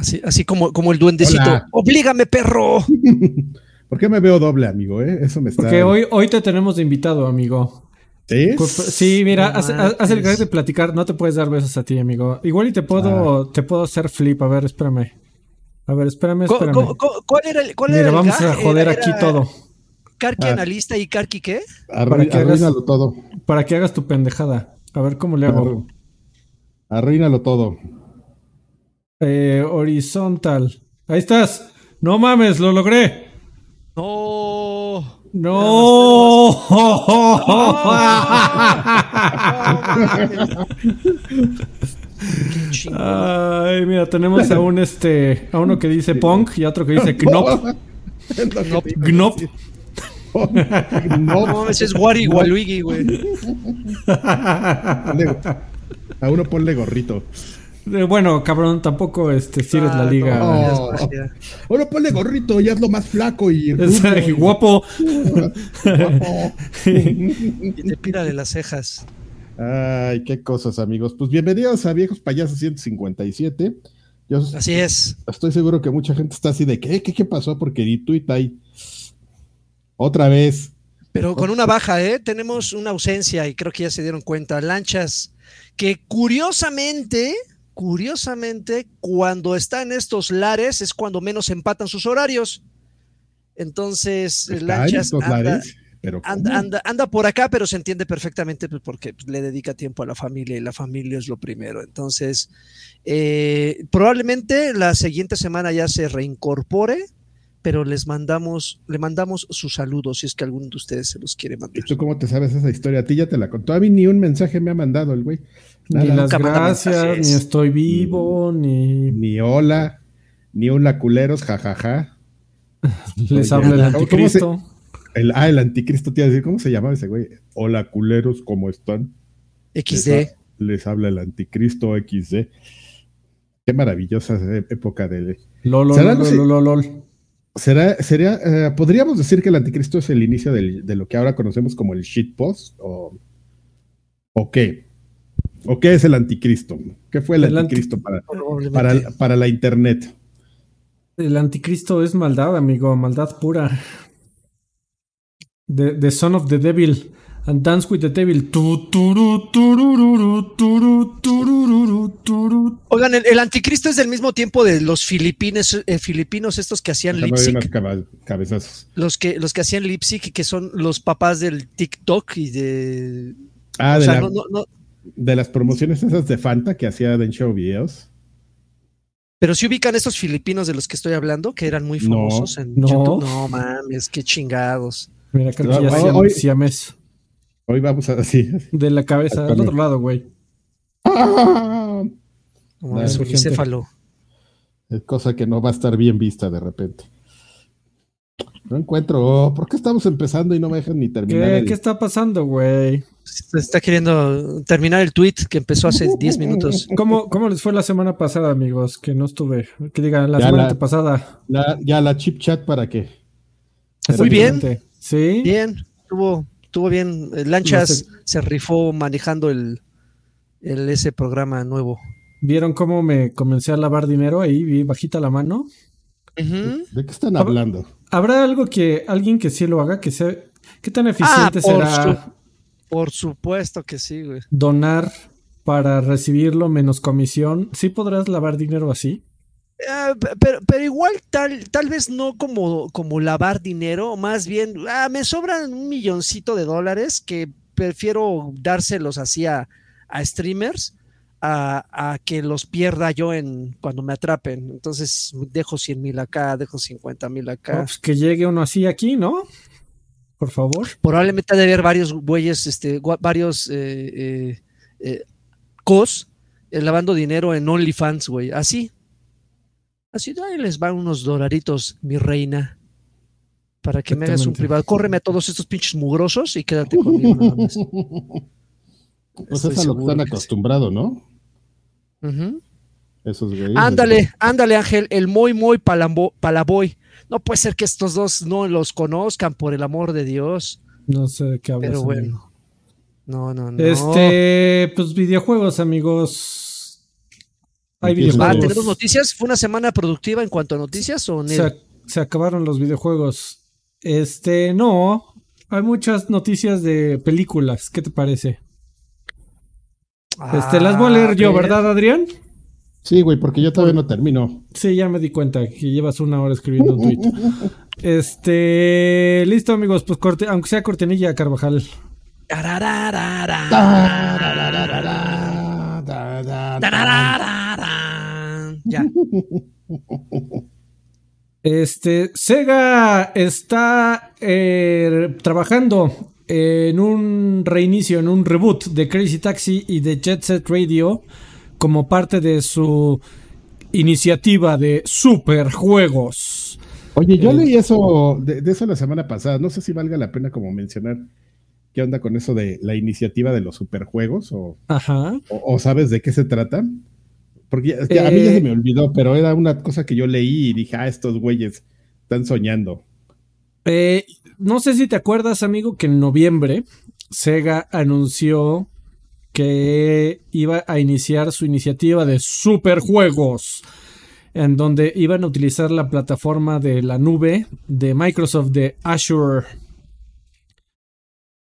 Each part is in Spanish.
Así, así como, como el duendecito. Hola. ¡Oblígame, perro! ¿Por qué me veo doble, amigo? eh? Eso me está. Porque hoy, hoy te tenemos de invitado, amigo. ¿Sí? Culpa- Sí, mira, haz, el que de platicar, no te puedes dar besos a ti, amigo. Igual y te puedo, Ah. te puedo hacer flip, a ver, espérame. A ver, espérame, ¿Cu- espérame. cu- cu- ¿Cuál era el, cuál Mira, era el vamos a joder Era- aquí era todo. Karki Ah. analista y Karki qué? Arru- para que hagas- arruínalo todo. Para que hagas tu pendejada. A ver cómo le hago. Arru- Arruínalo todo. Eh, horizontal. Ahí estás. No mames, lo logré. No. No. Ay, mira, tenemos a un este, a uno que dice punk y a otro que dice knop. Knop. No, Gnop. ese es Wari Waluigi, güey. A uno ponle gorrito. Eh, Bueno, cabrón, tampoco este, si eres la Ah, liga. no, es Oh. ponle gorrito y hazlo más flaco y. Guapo. guapo. Y te pírale las cejas. Ay, qué cosas, amigos. Pues bienvenidos a Viejos Payasos 157. Yo Así es. estoy seguro que mucha gente está así de ¿qué? ¿Qué, qué pasó? Porque di y Tai. Otra vez. Pero con una baja, ¿eh? Tenemos una ausencia y creo que ya se dieron cuenta. Lanchas que curiosamente, curiosamente, cuando está en estos lares es cuando menos empatan sus horarios. Entonces, Está en Lanchas anda, lares, pero anda, ¿cómo? anda- anda por acá, pero se entiende perfectamente pues, porque pues, le dedica tiempo a la familia y la familia es lo primero. Entonces, eh, probablemente la siguiente semana ya se reincorpore, pero les mandamos, le mandamos sus saludos si es que alguno de ustedes se los quiere mandar. ¿Y tú cómo te sabes esa historia? A ti ya te la contó. A mí ni un mensaje me ha mandado el güey. Ni las gracias, ni estoy vivo, ni Ni hola, ni hola culeros, jajaja. les Oye, habla el ¿cómo- cómo se- anticristo. El, ah, el anticristo te iba a decir, ¿cómo se llamaba ese güey? Hola culeros, ¿cómo están? Les, XD. ha- les habla el anticristo XD. Qué maravillosa época de... Lol, ¿Será lol, algo así? lol, lol. ¿Será, sería, eh, podríamos decir que el anticristo es el inicio del- de lo que ahora conocemos como el shitpost? ¿O, ¿O qué? ¿O qué es el anticristo? ¿Qué fue el, El anti- anticristo para, para, para la internet? El anticristo es maldad, amigo, maldad pura. The, the son of the devil and dance with the devil. Oigan, el, el anticristo es del mismo tiempo de los filipines, eh, filipinos estos que hacían Déjame lip ver unos sync, caba- cabezazos. los que, los que hacían lip sync, que son los papás del TikTok y de... Ah, o de, sea, la- no, no, no, de las promociones esas de Fanta que hacía en show videos. pero si ubican estos filipinos de los que estoy hablando, que eran muy No, famosos en no. YouTube. No mames, qué chingados. Mira, creo No, que ya hoy- hacían hoy- vamos a así. De la cabeza, al otro lado, güey. Un bicéfalo. Es cosa que no va a estar bien vista de repente. No encuentro. oh, ¿Por qué estamos empezando y no me dejan ni terminar? ¿Qué, el- ¿Qué está pasando, güey? Se Está queriendo terminar el tweet que empezó hace 10 minutos. ¿Cómo, ¿Cómo les fue la semana pasada, amigos? Que no estuve. Que digan, la Ya semana la- pasada. La- ya la chip chat para qué. Muy bien. ¿Sí? Bien, estuvo, estuvo bien. Eh, Lanchas No sé. se rifó manejando el, el ese programa nuevo. ¿Vieron cómo me comencé a lavar dinero? Ahí vi bajita la mano. ¿De qué están hablando? ¿Habrá algo que alguien que sí lo haga? que sea, ¿Qué tan Ah, eficiente por, será su- por supuesto que sí, güey. donar para recibirlo menos comisión? ¿Sí podrás lavar dinero así? Ah, pe- pero, pero igual tal, tal vez no como, como lavar dinero, más bien, ah, me sobran un milloncito de dólares que prefiero dárselos así a, a streamers a, a que los pierda yo en cuando me atrapen. Entonces dejo 100 mil acá, dejo 50 mil Oh, acá. pues que llegue uno así aquí, ¿no? Por favor. Probablemente ha de haber varios güeyes, este, varios eh, eh, eh, cos eh, lavando dinero en OnlyFans, güey. Así. Así, ahí les van unos dolaritos, mi reina. Para que me hagas un privado. Córreme a todos estos pinches mugrosos y quédate conmigo nada más. Pues Estoy es a lo que están acostumbrados, ¿no? Ujú. Esos güeyes. Ándale, ándale, Ángel, el muy, muy palambo- palaboy. No puede ser que estos dos no los conozcan, por el amor de Dios. No sé de qué hablas. Pero amigo. bueno. No, no, no. Este, pues videojuegos, amigos. Hay videojuegos. ¿tenemos noticias? ¿Fue una semana productiva en cuanto a noticias o se acabaron los videojuegos. Este, no. Hay muchas noticias de películas. ¿Qué te parece? Este, las voy a leer yo, ver. ¿verdad, Adrián? Sí, güey, porque yo todavía no termino. Sí, ya me di cuenta que llevas una hora escribiendo un tweet. Este, listo, amigos, pues corte, aunque sea cortinilla, Carvajal. Ya. Este, Sega está eh, trabajando en un reinicio, en un reboot de Crazy Taxi y de Jet Set Radio como parte de su iniciativa de superjuegos. Oye, yo Eh, leí eso de, de eso la semana pasada. No sé si valga la pena como mencionar qué onda con eso de la iniciativa de los superjuegos o, Ajá. o- o sabes de qué se trata. Porque ya- ya- a mí ya Eh, se me olvidó, pero era una cosa que yo leí y dije, ah, estos güeyes están soñando. Eh, no sé si te acuerdas, amigo, que en noviembre Sega anunció que iba a iniciar su iniciativa de superjuegos, en donde iban a utilizar la plataforma de la nube de Microsoft de Azure.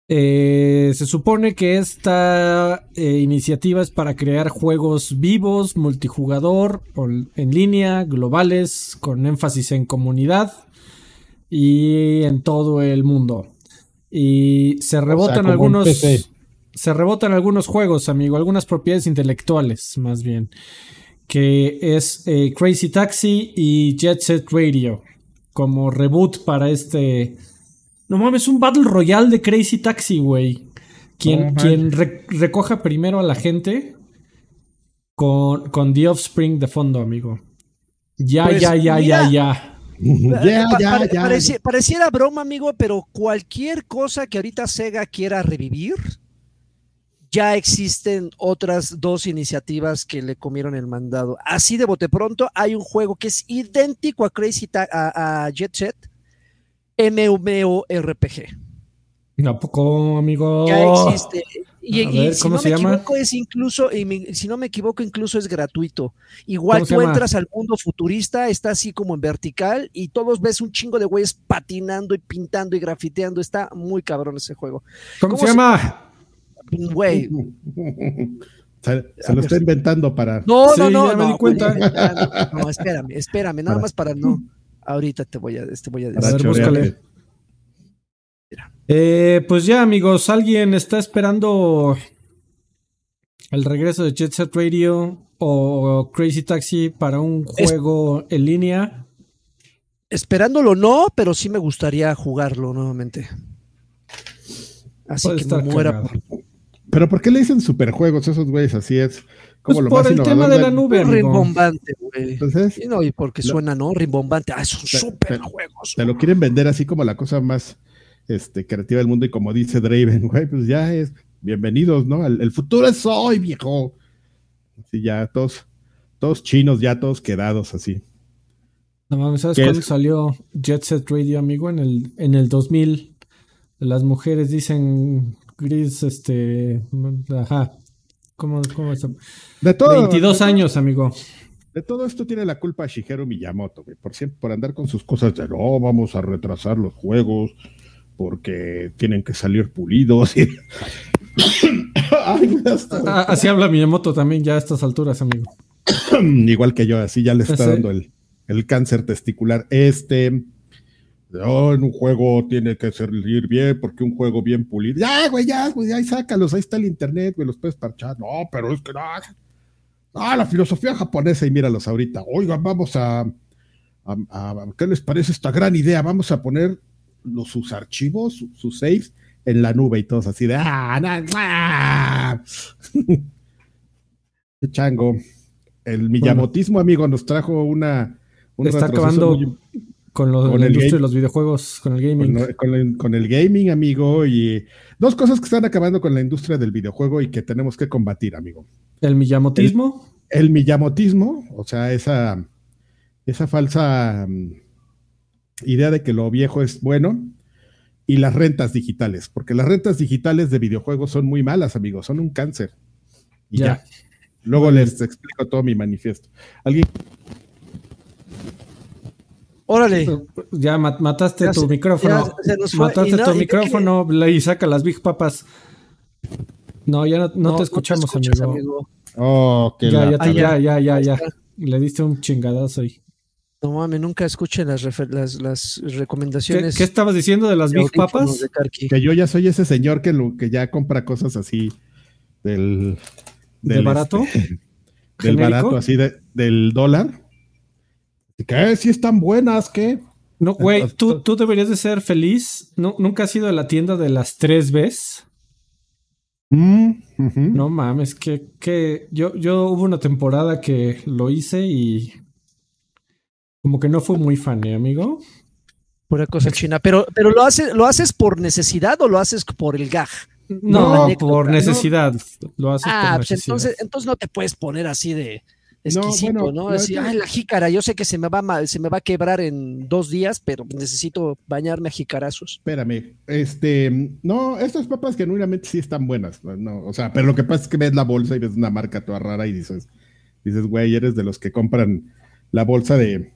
Eh, se supone que esta eh, iniciativa es para crear juegos vivos, multijugador, en línea, globales, con énfasis en comunidad y en todo el mundo. Y se rebotan algunos. Se rebotan algunos juegos, amigo, algunas propiedades intelectuales, más bien. Que es eh, Crazy Taxi y Jet Set Radio. Como reboot para este. No mames, un Battle Royale de Crazy Taxi, güey. Quien, No quien re- recoja primero a la gente con, con The Offspring de fondo, amigo. Ya, Pues, ya, ya, mira. ya, ya. Pa- pareci- pareciera broma, amigo, pero cualquier cosa que ahorita Sega quiera revivir, ya existen otras dos iniciativas que le comieron el mandado. Así de bote pronto, hay un juego que es idéntico a Crazy Ta- a, a Jet Set, MMORPG. ¿A poco, amigo? Ya existe. Y, A y ver, si ¿cómo no se me llama? equivoco, es incluso, y si no me equivoco, incluso es gratuito. Igual ¿Cómo se tú entras al mundo futurista, está así como en vertical, y todos ves un chingo de güeyes patinando y pintando y grafiteando. Está muy cabrón ese juego. ¿Cómo, ¿cómo se se- llama? Güey. se, se lo está inventando para. No, Sí, no, no. ya me no, di cuenta. No, no, espérame, espérame, nada Para- más para no. Ahorita te voy a, te voy a A ver, decir. búscale. Eh, pues ya, amigos, ¿alguien está esperando el regreso de Jet Set Radio o Crazy Taxi para un Es- juego en línea? Esperándolo no, pero sí me gustaría jugarlo nuevamente. Así Puede que estar me muera por Pero ¿por qué le dicen superjuegos a esos güeyes? Así es. Como Pues lo por más el tema de la nube, amigo. rimbombante, güey. Entonces, Y no, y porque Lo- suena, ¿no? Rimbombante. Ah, son Te- super te- juegos. te lo quieren vender así como la cosa más este, creativa del mundo y como dice Draven, güey, pues ya es bienvenidos, ¿no? El, el futuro es hoy, viejo. Así ya, todos, todos chinos, ya todos quedados así. No mames, ¿sabes ¿Qué cuándo es? salió Jet Set Radio, amigo? En el, en el 2000. Las mujeres dicen gris, este. Ajá. ¿Cómo, cómo es? De todo, 22 de, años, amigo. de todo esto tiene la culpa Shigeru Miyamoto, güey, por siempre, por andar con sus cosas de no, vamos a retrasar los juegos porque tienen que salir pulidos. y- Ay, Ah, Así habla Miyamoto también ya a estas alturas, amigo. Igual que yo, así ya le está Sí. dando el, el cáncer testicular. Este, no, en un juego tiene que salir bien, porque un juego bien pulido. Ya, güey, ya, güey, ahí sácalos, ahí está el internet, güey, los puedes parchar. No, pero es que no. Ah, la filosofía japonesa, y míralos ahorita. Oigan, vamos a, a- a- ¿qué les parece esta gran idea? Vamos a poner los, sus archivos, su- sus saves en la nube y todos así de, ah, na- ah". Qué chango. El miyamotismo, amigo, nos trajo una. un Está acabando muy- con, lo- Con la el industria game. de los videojuegos, con el gaming. con, con el, con el gaming, amigo, y dos cosas que están acabando con la industria del videojuego y que tenemos que combatir, amigo. El miyamotismo. El miyamotismo, o sea, esa, esa falsa mm, idea de que lo viejo es bueno, y las rentas digitales, porque las rentas digitales de videojuegos son muy malas, amigos, son un cáncer. Y Ya. ya. Luego les explico todo mi manifiesto. ¿Alguien? Órale. Ya mat- mataste Ya tu se- micrófono. ya. Mataste no- tu micrófono le- y saca las big papas. No, ya no, no te escuchamos, escuchas, amigo. Oh, que Ya, la- ya, Ah, ya, ya, ya, Ahí ya. está. Le diste un chingadazo ahí. No mames, nunca escuchen las, refer- las, las ¿Qué, recomendaciones. qué estabas diciendo de las de big papas? que yo ya soy ese señor que, lo, que ya compra cosas así del... ¿De del, barato? este, del barato, así de, del dólar. ¿Qué? Si están buenas, ¿qué? No, güey, tú, tú deberías de ser feliz. ¿No, ¿Nunca has ido a la tienda de las tres veces? Mm. No mames, que, que yo, yo hubo una temporada que lo hice y como que no fue muy fan, ¿eh, amigo? Pura cosa china. Pero, pero lo, hace, ¿lo haces por necesidad o lo haces por el gag? No, por ¿no? necesidad. Lo haces Ah, por pues necesidad. entonces, entonces no te puedes poner así de No, exquisito, ¿no? bueno, Así, no, ay, la jícara, yo sé que se me va a ma- se me va a quebrar en dos días, pero necesito bañarme a jicarazos. Espérame, este, no, estas papas genuinamente sí están buenas, no, o sea, pero lo que pasa es que ves la bolsa y ves una marca toda rara y dices, dices, güey, eres de los que compran la bolsa de,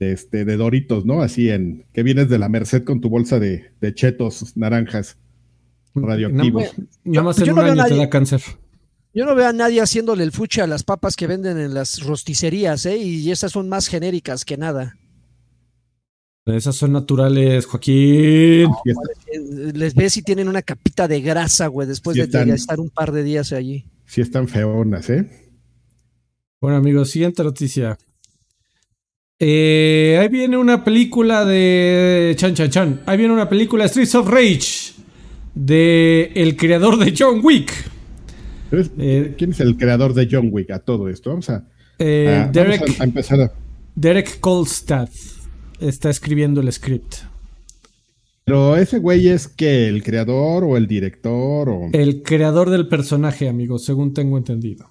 de este, de Doritos, ¿no? Así en, que vienes de la Merced con tu bolsa de, de chetos naranjas radioactivos. Nada, nada más Yo en no un veo año te da cáncer. Yo no veo a nadie haciéndole el fuche a las papas que venden en las rosticerías, ¿eh? Y esas son más genéricas que nada. Esas son naturales, Joaquín. Eh, Les ves si tienen una capita de grasa, güey, después Sí de, estar un par de días allí. sí están feonas, ¿eh? Bueno, amigos, siguiente noticia. Eh, ahí viene una película de Chan Chan Chan. Ahí viene una película Streets of Rage de el creador de John Wick. Eh, ¿Quién es el creador de John Wick a todo esto? Vamos a, Eh, a- vamos Derek, a- a empezar a... Derek Kolstad está escribiendo el script. Pero ese güey es que el creador o el director o... El creador del personaje, amigos, según tengo entendido.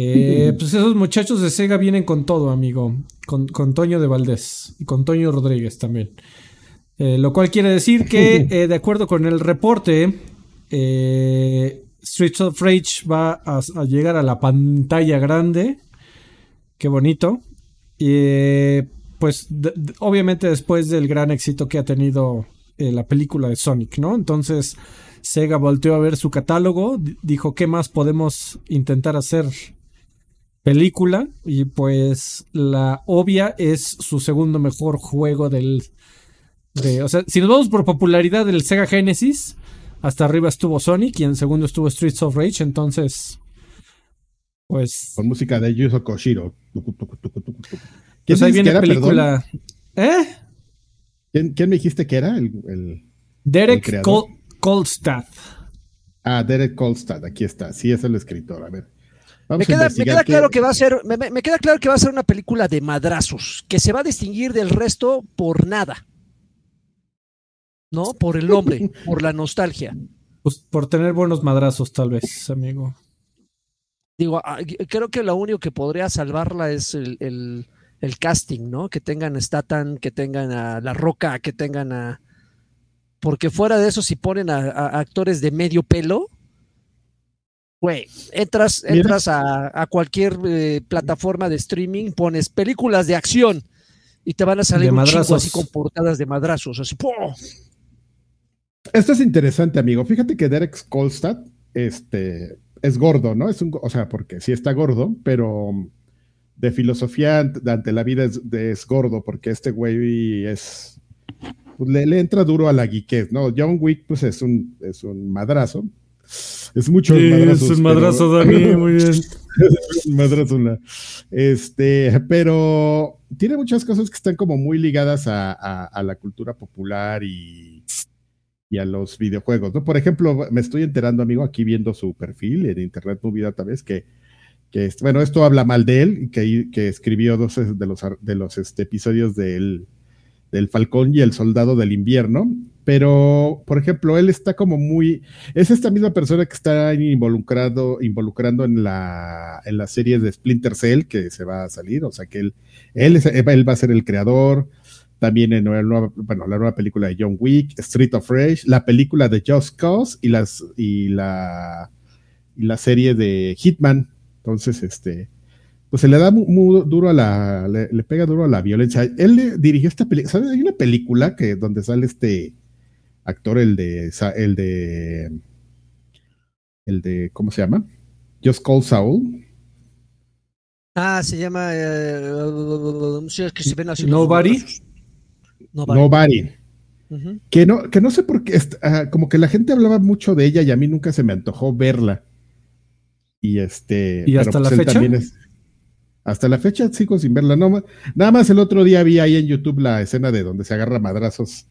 Eh, pues esos muchachos de Sega vienen con todo, amigo. Con, con Toño de Valdés y con Toño Rodríguez también. Eh, lo cual quiere decir que, eh, de acuerdo con el reporte, eh, Streets of Rage va a, a llegar a la pantalla grande. Qué bonito. Y pues de- de- obviamente después del gran éxito que ha tenido la película de Sonic, ¿no? Entonces Sega volteó a ver su catálogo, di- dijo, ¿qué más podemos intentar hacer? Película, y pues la obvia es su segundo mejor juego del... De, o sea, si nos vamos por popularidad del Sega Genesis, hasta arriba estuvo Sonic y en segundo estuvo Streets of Rage, entonces... Pues... con música de Yuzo Koshiro. Pues ahí viene perdón? película... ¿Eh? ¿Quién, quién me dijiste que era? El, el- El Derek. Kol- Kolstad. Ah, Derek Kolstad, aquí está. Sí, es el escritor. A ver. Me Vamos queda, me claro que va a ser, me, queda claro que va a ser una película de madrazos, que se va a distinguir del resto por nada. ¿No? Por el nombre, por la nostalgia. Pues por tener buenos madrazos, tal vez, amigo. Digo, ah, creo que lo único que podría salvarla es el, el- el casting, ¿no? Que tengan a Statham, que tengan a La Roca, que tengan a... Porque fuera de eso, si ponen a, a actores de medio pelo, güey, entras, entras a, a cualquier eh, plataforma de streaming, pones películas de acción y te van a salir De un chingo así con portadas de madrazos, así, ¡pum! Esto es interesante, amigo. Fíjate que Derek Kolstad este, es gordo, ¿no? Es un, o sea, porque sí está gordo, pero de filosofía ante, ante la vida es, de- es gordo, porque este güey es. pues, le, le entra duro a la geekez, ¿no? John Wick, pues es un, es un madrazo. Es mucho es un madrazo, Dani, muy bien. un madrazo, Este, pero tiene muchas cosas que están como muy ligadas a, a- a la cultura popular y, y a los videojuegos, ¿no? Por ejemplo, me estoy enterando, amigo, aquí viendo su perfil en Internet Movie Database, que, que bueno, esto habla mal de él, y que, que escribió dos de los, de los este, episodios del, del Falcón y el Soldado del Invierno, pero, por ejemplo, él está como muy, es esta misma persona que está involucrado, involucrando en la, en la serie de Splinter Cell que se va a salir, o sea que él, él, es- él va a ser el creador, también en la nueva, bueno, la nueva película de John Wick, Street of Rage, la película de Just Cause y las y la y la serie de Hitman. Entonces, este, pues se le da muy, duro a la, le, pega duro a la violencia. Él le dirigió esta película, ¿sabes? Hay una película que donde sale este actor, el de, el de, el de, ¿cómo se llama? Just Call Saul. Ah, se llama eh, Nobody. Nobody. que, no, que no sé por qué, ah, como que la gente hablaba mucho de ella y a mí nunca se me antojó verla. Y este. ¿Y hasta la pues fecha? Hasta la fecha sigo sin verla. No, nada más el otro día vi ahí en YouTube la escena de donde se agarra madrazos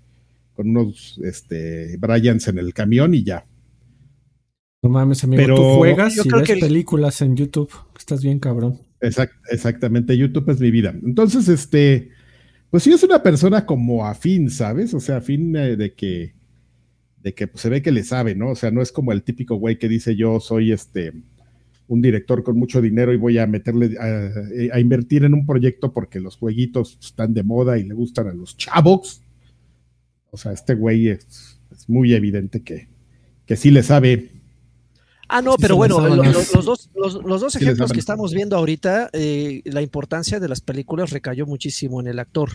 con unos este, Bryans en el camión y ya. No mames, amigo, Pero, tú juegas y ves películas en YouTube. Estás bien, cabrón. exactamente, YouTube es mi vida. Entonces, este, pues sí es una persona como afín, ¿sabes? O sea, afín eh, de que, de que pues, se ve que le sabe, ¿no? O sea, no es como el típico güey que dice yo soy este un director con mucho dinero y voy a meterle a, invertir en un proyecto porque los jueguitos están de moda y le gustan a los chavos. O sea, este güey es, muy evidente que, que sí le sabe. Ah, no, pero bueno, los, dos, los, dos ejemplos que estamos viendo ahorita, eh, la importancia de las películas recayó muchísimo en el actor.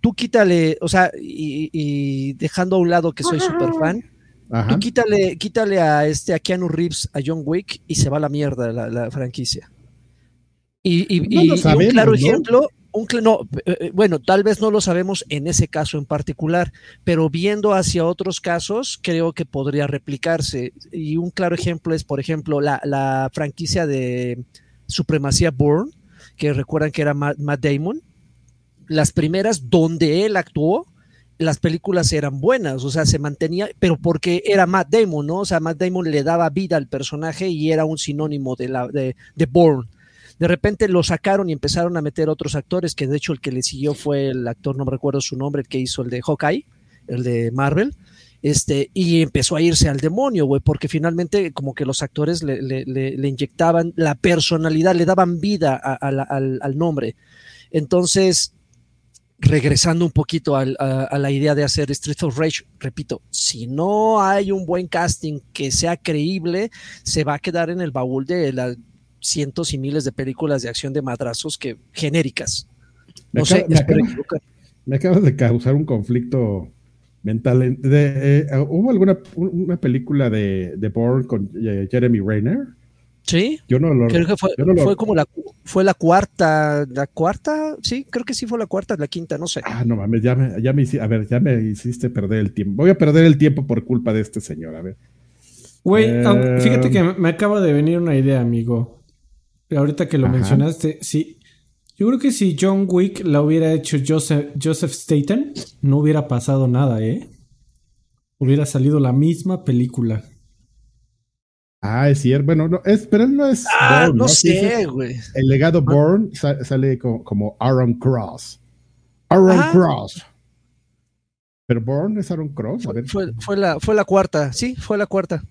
Tú quítale, o sea, y, dejando a un lado que soy súper fan, Tú quítale, quítale a este a Keanu Reeves, a John Wick y se va a la mierda la, franquicia. Y, un claro ejemplo, un, no, eh, eh, bueno, tal vez no lo sabemos en ese caso en particular, pero viendo hacia otros casos, creo que podría replicarse. Y un claro ejemplo es, por ejemplo, la, franquicia de Supremacía Bourne, que recuerdan que era Matt Damon. Las primeras donde él actuó, las películas eran buenas, o sea, se mantenía, pero porque era Matt Damon, ¿no? O sea, Matt Damon le daba vida al personaje y era un sinónimo de, la, de, de Bourne. De repente lo sacaron y empezaron a meter otros actores, que de hecho el que le siguió fue el actor, no me recuerdo su nombre, el que hizo el de Hawkeye, el de Marvel, este, y empezó a irse al demonio, güey, porque finalmente como que los actores le, le, le, inyectaban la personalidad, le daban vida al, al nombre. Entonces, regresando un poquito a, la idea de hacer Street of Rage, repito, si no hay un buen casting que sea creíble, se va a quedar en el baúl de las cientos y miles de películas de acción de madrazos que genéricas. No sé, me, acabas de causar un conflicto mental. Eh, ¿Hubo alguna una película de, de Bourne con eh, Jeremy Rayner? Sí. Yo no lo Creo que fue, fue como la, fue la cuarta, la cuarta, sí, creo que sí fue la cuarta, la quinta, no sé. Ah, no mames, ya me, ya me a ver, ya me hiciste perder el tiempo. Voy a perder el tiempo por culpa de este señor, a ver. Güey, eh, fíjate que me acaba de venir una idea, amigo. Ahorita que lo mencionaste, sí. Yo creo que si John Wick la hubiera hecho Joseph, Joseph Staten, no hubiera pasado nada, ¿eh? Hubiera salido la misma película. Ah, es cierto. Bueno, no, es, pero él no es. Ah, no, sé, güey. El legado Bourne sale como, Aaron Cross. Aaron Cross. Pero Bourne es Aaron Cross. Fue, fue, la, fue la cuarta, sí, fue la cuarta.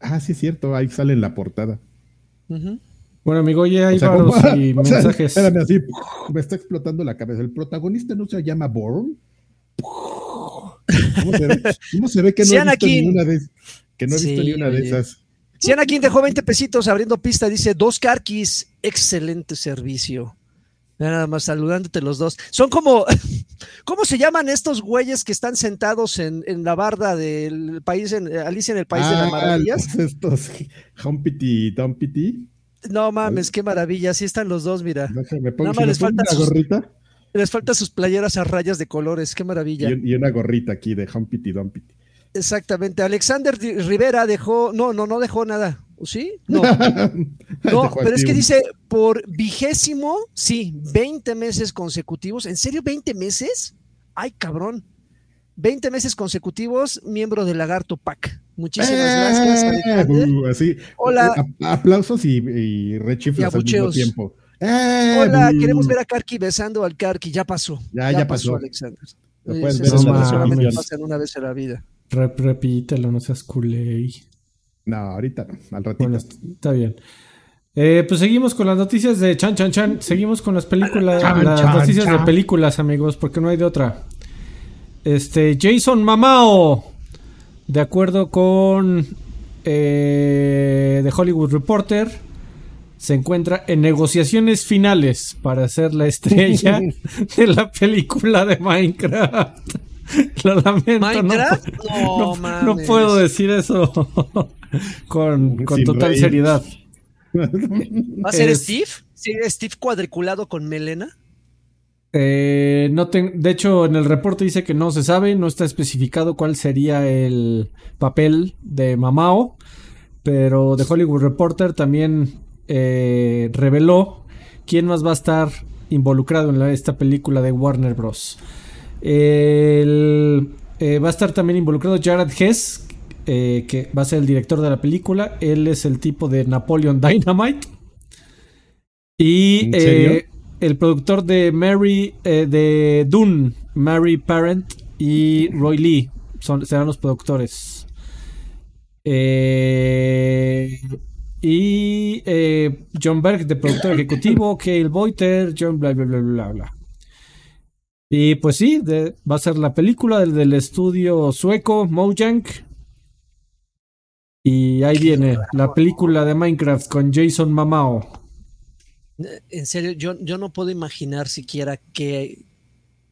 Ah, sí, es cierto. Ahí sale en la portada. Bueno, amigo, ya hay o y mensajes. espérame, así, me está explotando la cabeza. El protagonista no se llama Bourne. ¿Cómo se ve, ¿Cómo se ve que no he visto ni una de, que no he visto ni una de esas? Aquí dejó 20 pesitos abriendo pista, dice dos carquis, excelente servicio. Nada más saludándote los dos. Son como, ¿cómo se llaman estos güeyes que están sentados en, la barda del país, en Alicia en el País de las ah, Maravillas? Estos, Humpity Dumpity. No mames, qué maravilla, así están los dos, mira. Me pongo, Nada les falta sus, gorrita. Les falta sus playeras a rayas de colores, qué maravilla. Y, una gorrita aquí de Humpity Dumpity. Exactamente. Alexander Rivera dejó, no, no, no dejó nada. ¿Sí? No. no, pero es que dice por vigésimo, sí, 20 meses consecutivos. ¿En serio 20 meses? Ay, cabrón. 20 meses consecutivos, miembro del Lagarto Pack. Muchísimas gracias. Uh, Hola. Eh, aplausos y, y rechiflas al mismo tiempo. Hola, eh, queremos ver a Karki besando al Karki. Ya pasó. Ya, ya, pasó. Alexander. Lo puedes ver solamente pasan una vez en la vida repítelo, no seas culé. No, ahorita no, al ratito. está bien. Eh, pues seguimos con las noticias de Chan Chan Chan. Seguimos con las películas, las noticias de películas, amigos, porque no hay de otra. Este, Jason Mamao, de acuerdo con eh, The Hollywood Reporter se encuentra en negociaciones finales para ser la estrella de la película de Minecraft. Lo lamento, ¿Minecraft? No, No, no- puedo decir eso con, total reír. seriedad. ¿Va a ser Es- Steve? ¿Sí, Steve cuadriculado con melena? Eh, no ten- de hecho, en el reporte dice que no se sabe, no está especificado cuál sería el papel de Mamao, pero The Hollywood Reporter también eh, reveló quién más va a estar involucrado en la- esta película de Warner Bros. El- eh, va a estar también involucrado Jared Hess, eh, que va a ser el director de la película. Él es el tipo de Napoleon Dynamite. Y eh, el productor de Mary, de Dune, Mary Parent y Roy Lee son, serán los productores. Eh, y eh, John Berg, de productor ejecutivo, Cale Boiter, John bla bla bla bla bla. Y pues sí, de- va a ser la película del, del estudio sueco Mojang. Y ahí viene la película de Minecraft con Jason Mamao. En serio, yo, yo no puedo imaginar siquiera qué,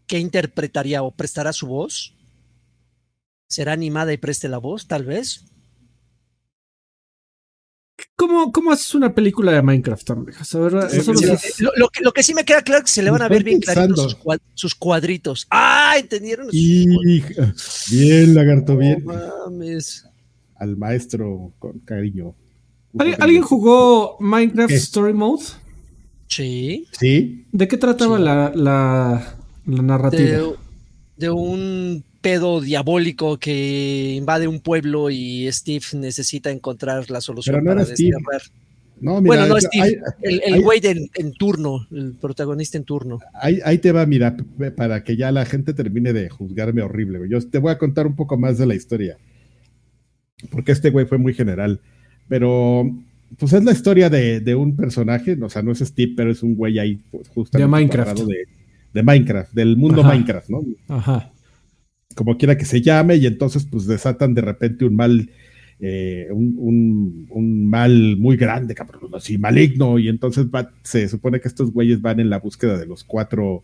qué interpretaría o prestará su voz. ¿Será animada y preste la voz, tal vez? ¿Cómo, cómo haces una película de Minecraft? A ver, Eh, eso Sí, no sé. lo, lo que, lo que sí me queda claro es que se le van a ver bien claritos sus, cua- sus cuadritos. ¡Ah! ¿Entendieron? Y bien, lagarto, bien. No mames. Al maestro con cariño. ¿Alguien, alguien jugó Minecraft ¿Qué? Story Mode? Sí. Sí, ¿De qué trataba Sí. la, la, la narrativa? De, de un pedo diabólico que invade un pueblo y Steve necesita encontrar la solución Pero no para era Steve. desterrar. no, mira, bueno, no hay- Steve, el, el hay- güey de- en turno, el protagonista en turno. Ahí, ahí te va, mira, para que ya la gente termine de juzgarme horrible. güey. Yo te voy a contar un poco más de la historia. Porque este güey fue muy general. Pero, pues es la historia de, de un personaje, o sea, no es Steve, pero es un güey ahí, pues, justamente. De Minecraft. De, de Minecraft, del mundo Ajá. Minecraft, ¿no? Ajá. Como quiera que se llame, y entonces, pues desatan de repente un mal. eh, un, un- un mal muy grande, cabrón, así maligno, y entonces va- se supone que estos güeyes van en la búsqueda de los cuatro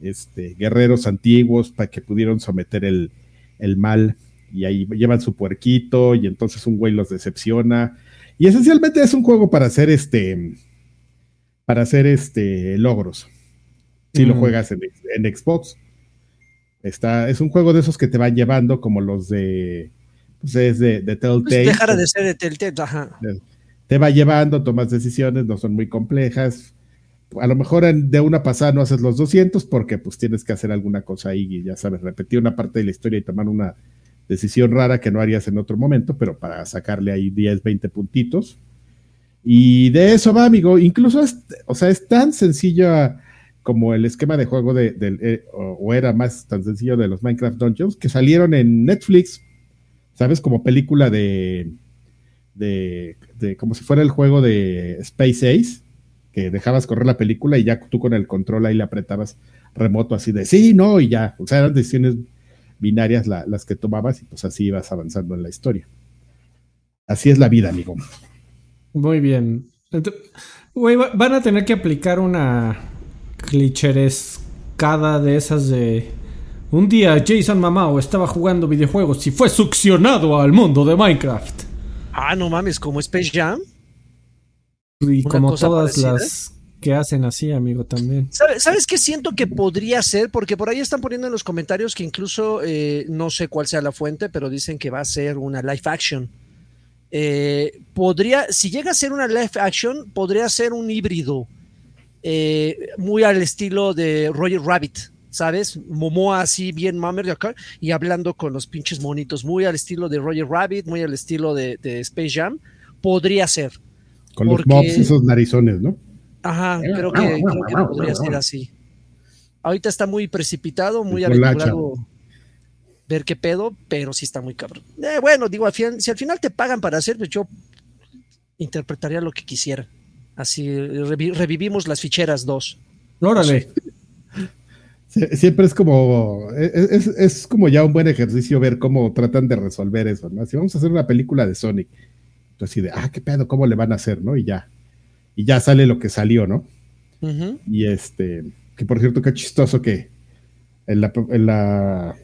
este, guerreros antiguos para que pudieron someter el, el mal y ahí llevan su puerquito y entonces un güey los decepciona y esencialmente es un juego para hacer este para hacer este logros si lo Mm. juegas en, en Xbox está es un juego de esos que te van llevando como los de pues es de, de Pues Telltale dejará de ser de Telltale, ajá. te va llevando, tomas decisiones, no son muy complejas. A lo mejor en- de una pasada no haces los 200 porque pues tienes que hacer alguna cosa ahí y ya sabes, repetir una parte de la historia y tomar una decisión rara que no harías en otro momento, pero para sacarle ahí 10, 20 puntitos. Y de eso va, amigo. Incluso es, o sea, es tan sencillo como el esquema de juego de, eh, o, era más tan sencillo de los Minecraft Dungeons que salieron en Netflix, ¿sabes? Como película de, de, como si fuera el juego de Space Ace, que dejabas correr la película y ya tú con el control ahí le apretabas remoto así de sí, no, y ya. O sea, eran decisiones binarias la- las que tomabas y pues así ibas avanzando en la historia. Así es la vida, amigo. Muy bien. Ent- Güey, va- van a tener que aplicar una clicherescada de esas de... Un día Jason Mamao estaba jugando videojuegos y fue succionado al mundo de Minecraft. Ah, no mames, como Space Jam. Y como todas parecida. las que hacen así, amigo, también. ¿Sabe- ¿Sabes qué siento que podría ser? Porque por ahí están poniendo en los comentarios que incluso, eh, no sé cuál sea la fuente, pero dicen que va a ser una live action. Eh, podría, si llega a ser una live action, podría ser un híbrido eh, muy al estilo de Roger Rabbit, ¿sabes? Momoa así bien mamer de acá y hablando con los pinches monitos, muy al estilo de Roger Rabbit, muy al estilo de, de Space Jam. Podría ser. Con los mobs, esos narizones, ¿no? Ajá, creo que, creo que podría ser así. Ahorita está muy precipitado, muy aventurado ver qué pedo, pero sí está muy cabrón. Eh, bueno, digo, al final- si al final te pagan para hacer, pues yo interpretaría lo que quisiera. Así revi- revivimos las ficheras 2. Órale. Sie- Siempre es como, es, es- como ya un buen ejercicio ver cómo tratan de resolver eso, ¿no? Si vamos a hacer una película de Sonic Entonces, de, ah, qué pedo, ¿cómo le van a hacer, no? Y ya. Y ya sale lo que salió, ¿no? Y este, que por cierto, qué chistoso que en la, en la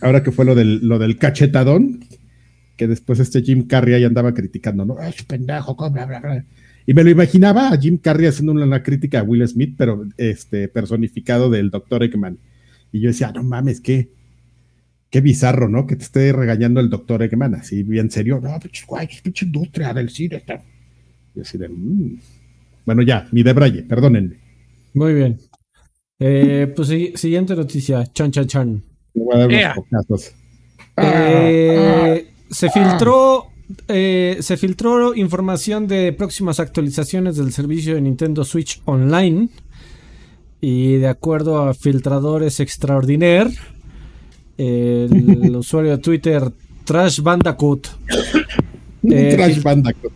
ahora que fue lo del, lo del cachetadón, que después este Jim Carrey ahí andaba criticando, ¿no? ¡Es pendejo! Bla, bla, bla. Y me lo imaginaba a Jim Carrey haciendo una, crítica a Will Smith, pero este, personificado del Dr. Eggman. Y yo decía, no mames, qué, qué bizarro, ¿no? Que te esté regañando el Dr. Eggman, así bien serio. No, guay, pinche industria del cine está. Y así de, mmm. Bueno, ya, mi de Braille, perdónenme. Muy bien. Eh, pues siguiente noticia, chan chan chan. Eh, se filtró eh, se filtró información de próximas actualizaciones del servicio de Nintendo Switch Online. Y de acuerdo a filtradores extraordinaire, el usuario de Twitter Trash Bandacoot Trash Bandacoot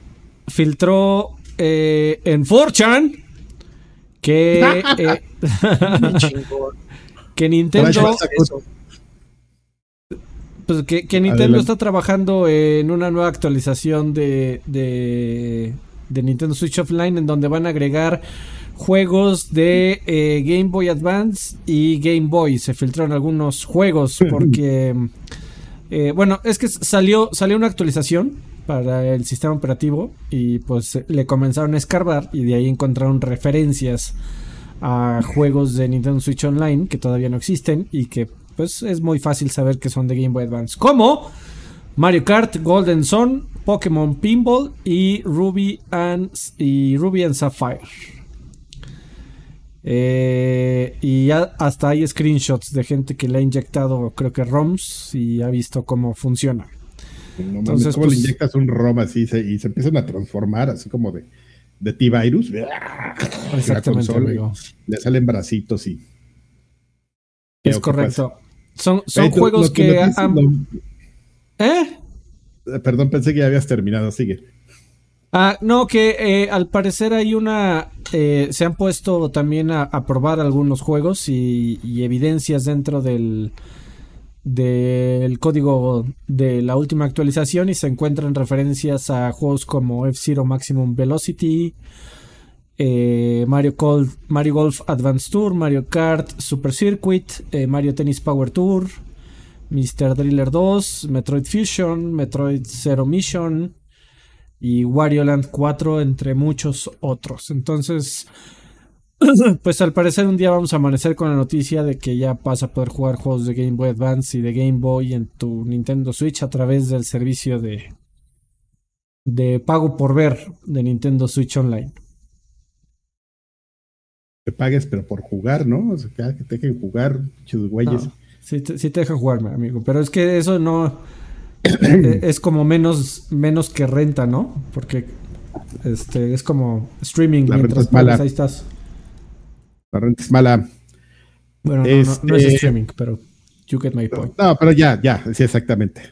filtró en 4chan que, que Nintendo pues que, Nintendo está trabajando en una nueva actualización de, de, Nintendo Switch Offline en donde van a agregar juegos de eh, Game Boy Advance y Game Boy. Se filtraron algunos juegos porque, eh, bueno, es que salió, salió una actualización para el sistema operativo y pues le comenzaron a escarbar y de ahí encontraron referencias a juegos de Nintendo Switch Online que todavía no existen y que pues es muy fácil saber que son de Game Boy Advance. Como Mario Kart, Golden Sun, Pokémon Pinball y Ruby and, y Ruby and Sapphire. Eh, y ya hasta hay screenshots de gente que le ha inyectado, creo que ROMs, y ha visto cómo funciona. Entonces, ¿cómo le pues, inyectas un ROM así y se empiezan a transformar así como de, de T-Virus? Exactamente, Le salen bracitos y. Es correcto. Son, son juegos que, han... ¿Eh? Perdón, pensé que ya habías terminado, sigue. Ah, no, que eh, al parecer hay una... Eh, se han puesto también a, probar algunos juegos y, evidencias dentro del, del código de la última actualización y se encuentran referencias a juegos como F-Zero Maximum Velocity, eh, Mario, Golf, Mario Golf Advance Tour, Mario Kart Super Circuit, eh, Mario Tennis Power Tour, Mr. Driller 2, Metroid Fusion, Metroid Zero Mission y Wario Land 4, entre muchos otros. Entonces, pues al parecer un día vamos a amanecer con la noticia de que ya vas a poder jugar juegos de Game Boy Advance y de Game Boy en tu Nintendo Switch a través del servicio de, de pago por ver de Nintendo Switch Online pagues, pero por jugar, ¿no? O sea, que te dejen jugar, muchos güeyes. sí, te, sí te dejan jugar, amigo, pero es que eso no e, es como menos, menos que renta, ¿no? Porque este es como streaming La mientras es mala. ahí estás. La renta es mala. Bueno, no, no, es este, streaming, pero you get my point. No, pero ya, ya, sí, exactamente.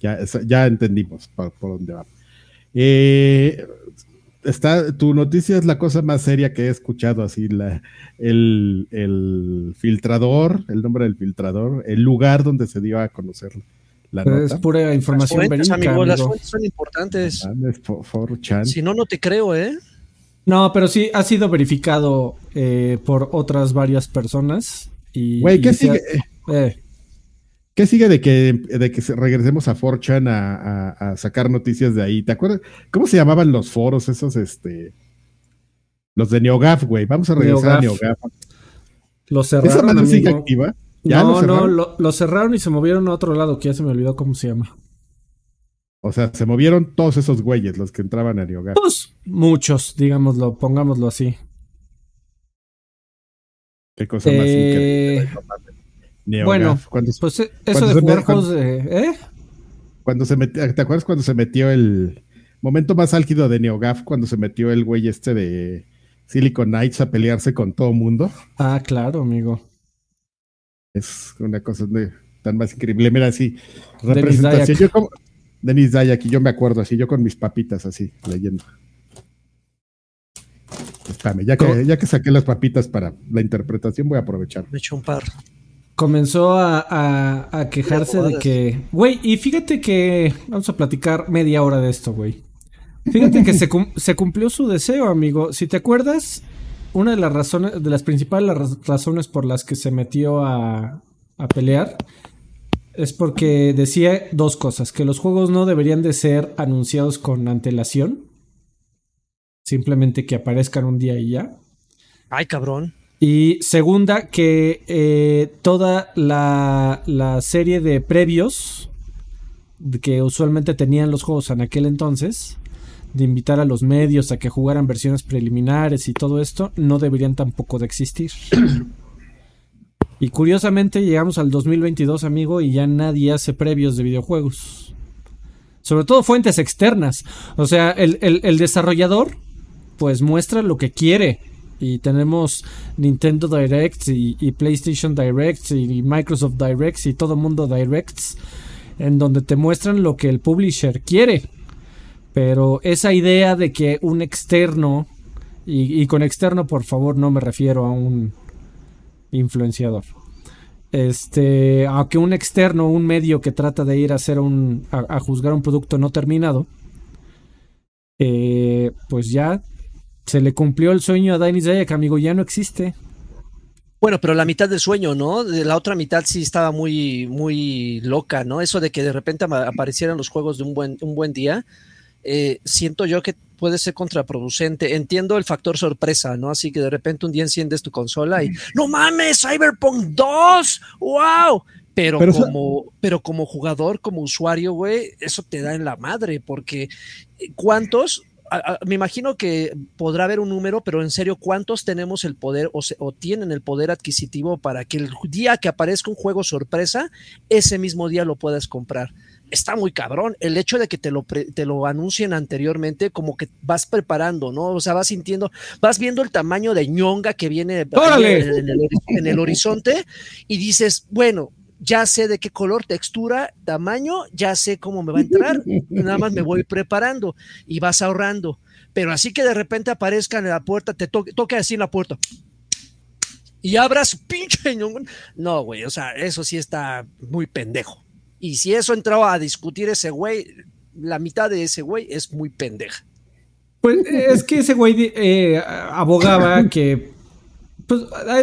Ya, ya entendimos por, por dónde va. Eh, está, tu noticia es la cosa más seria que he escuchado, así, la, el, filtrador, el nombre del filtrador, el lugar donde se dio a conocer la nota. Es pura información las fuentes, Las fuentes son importantes. si no, no te creo, ¿eh? No, pero sí ha sido verificado eh, por otras varias personas. Y, Güey, ¿qué sigue? Eh, ¿Qué sigue de que, de que regresemos a 4chan a, sacar noticias de ahí? ¿Te acuerdas? ¿Cómo se llamaban los foros esos, este... Los de NeoGAF, güey. Vamos a regresar a NeoGAF. Lo cerraron. ¿Esa sigue activa? no, no, lo, cerraron y se movieron a otro lado, que ya se me olvidó cómo se llama. O sea, se movieron todos esos güeyes, los que entraban a NeoGAF. Pues muchos, digámoslo, pongámoslo así. Qué cosa más eh, increíble bueno, pues eh, eso de jugar juegos de. ¿Eh? Cuando se metió, ¿Te acuerdas cuando se metió el momento más álgido de NeoGAF? Cuando se metió el güey este de Silicon Knights a pelearse con todo mundo. Ah, claro, amigo. Es una cosa tan más increíble. Mira, así, representación. Yo como, Denis Dayak, y yo me acuerdo así, yo con mis papitas así, leyendo. Espérame, ya que, ya que saqué las papitas para la interpretación, voy a aprovechar. Me echo un par. Comenzó a, quejarse de que, güey, y fíjate que, vamos a platicar media hora de esto, güey. Fíjate que se, se, cumplió su deseo, amigo. Si te acuerdas, una de las razones, de las principales razones por las que se metió a, a pelear es porque decía dos cosas, que los juegos no deberían de ser anunciados con antelación, simplemente que aparezcan un día y ya. Ay, cabrón. Y segunda, que eh, toda la, la, serie de previos que usualmente tenían los juegos en aquel entonces, de invitar a los medios a que jugaran versiones preliminares y todo esto, no deberían tampoco de existir. y curiosamente llegamos al 2022, amigo, y ya nadie hace previos de videojuegos. Sobre todo fuentes externas. O sea, el, el desarrollador pues muestra lo que quiere y tenemos Nintendo Directs y, PlayStation Directs y, Microsoft Directs y todo mundo Directs en donde te muestran lo que el publisher quiere. Pero esa idea de que un externo, y, con externo por favor no me refiero a un influenciador, este, a que un externo, un medio que trata de ir a hacer un, a, juzgar un producto no terminado, eh, pues ya se le cumplió el sueño a Dennis que amigo, ya no existe. Bueno, pero la mitad del sueño, ¿no? De la otra mitad sí estaba muy, muy loca, ¿no? Eso de que de repente aparecieran los juegos de un buen, un buen día, eh, siento yo que puede ser contraproducente. Entiendo el factor sorpresa, ¿no? Así que de repente un día enciendes tu consola y ¡No mames! ¡Cyberpunk 2! ¡Wow! Pero, como, pero como jugador, como usuario, güey, eso te da en la madre, porque eh, ¿cuántos me imagino que podrá haber un número, pero en serio, ¿cuántos tenemos el poder o, tienen el poder adquisitivo para que el día que aparezca un juego sorpresa, ese mismo día lo puedas comprar? Está muy cabrón. El hecho de que te lo, te lo anuncien anteriormente, como que vas preparando, ¿no? O sea, vas sintiendo, vas viendo el tamaño de ñonga que viene en el horizonte y dices, bueno, ya sé de qué color, textura, tamaño, ya sé cómo me va a entrar, nada más me voy preparando y vas ahorrando. Pero así que de repente aparezca en la puerta, te toque, toque así en la puerta y abras pinche. No, güey, o sea, eso sí está muy pendejo. Y si eso entraba a discutir ese güey, la mitad de ese güey es muy pendeja. Pues es que ese güey eh, abogaba que pues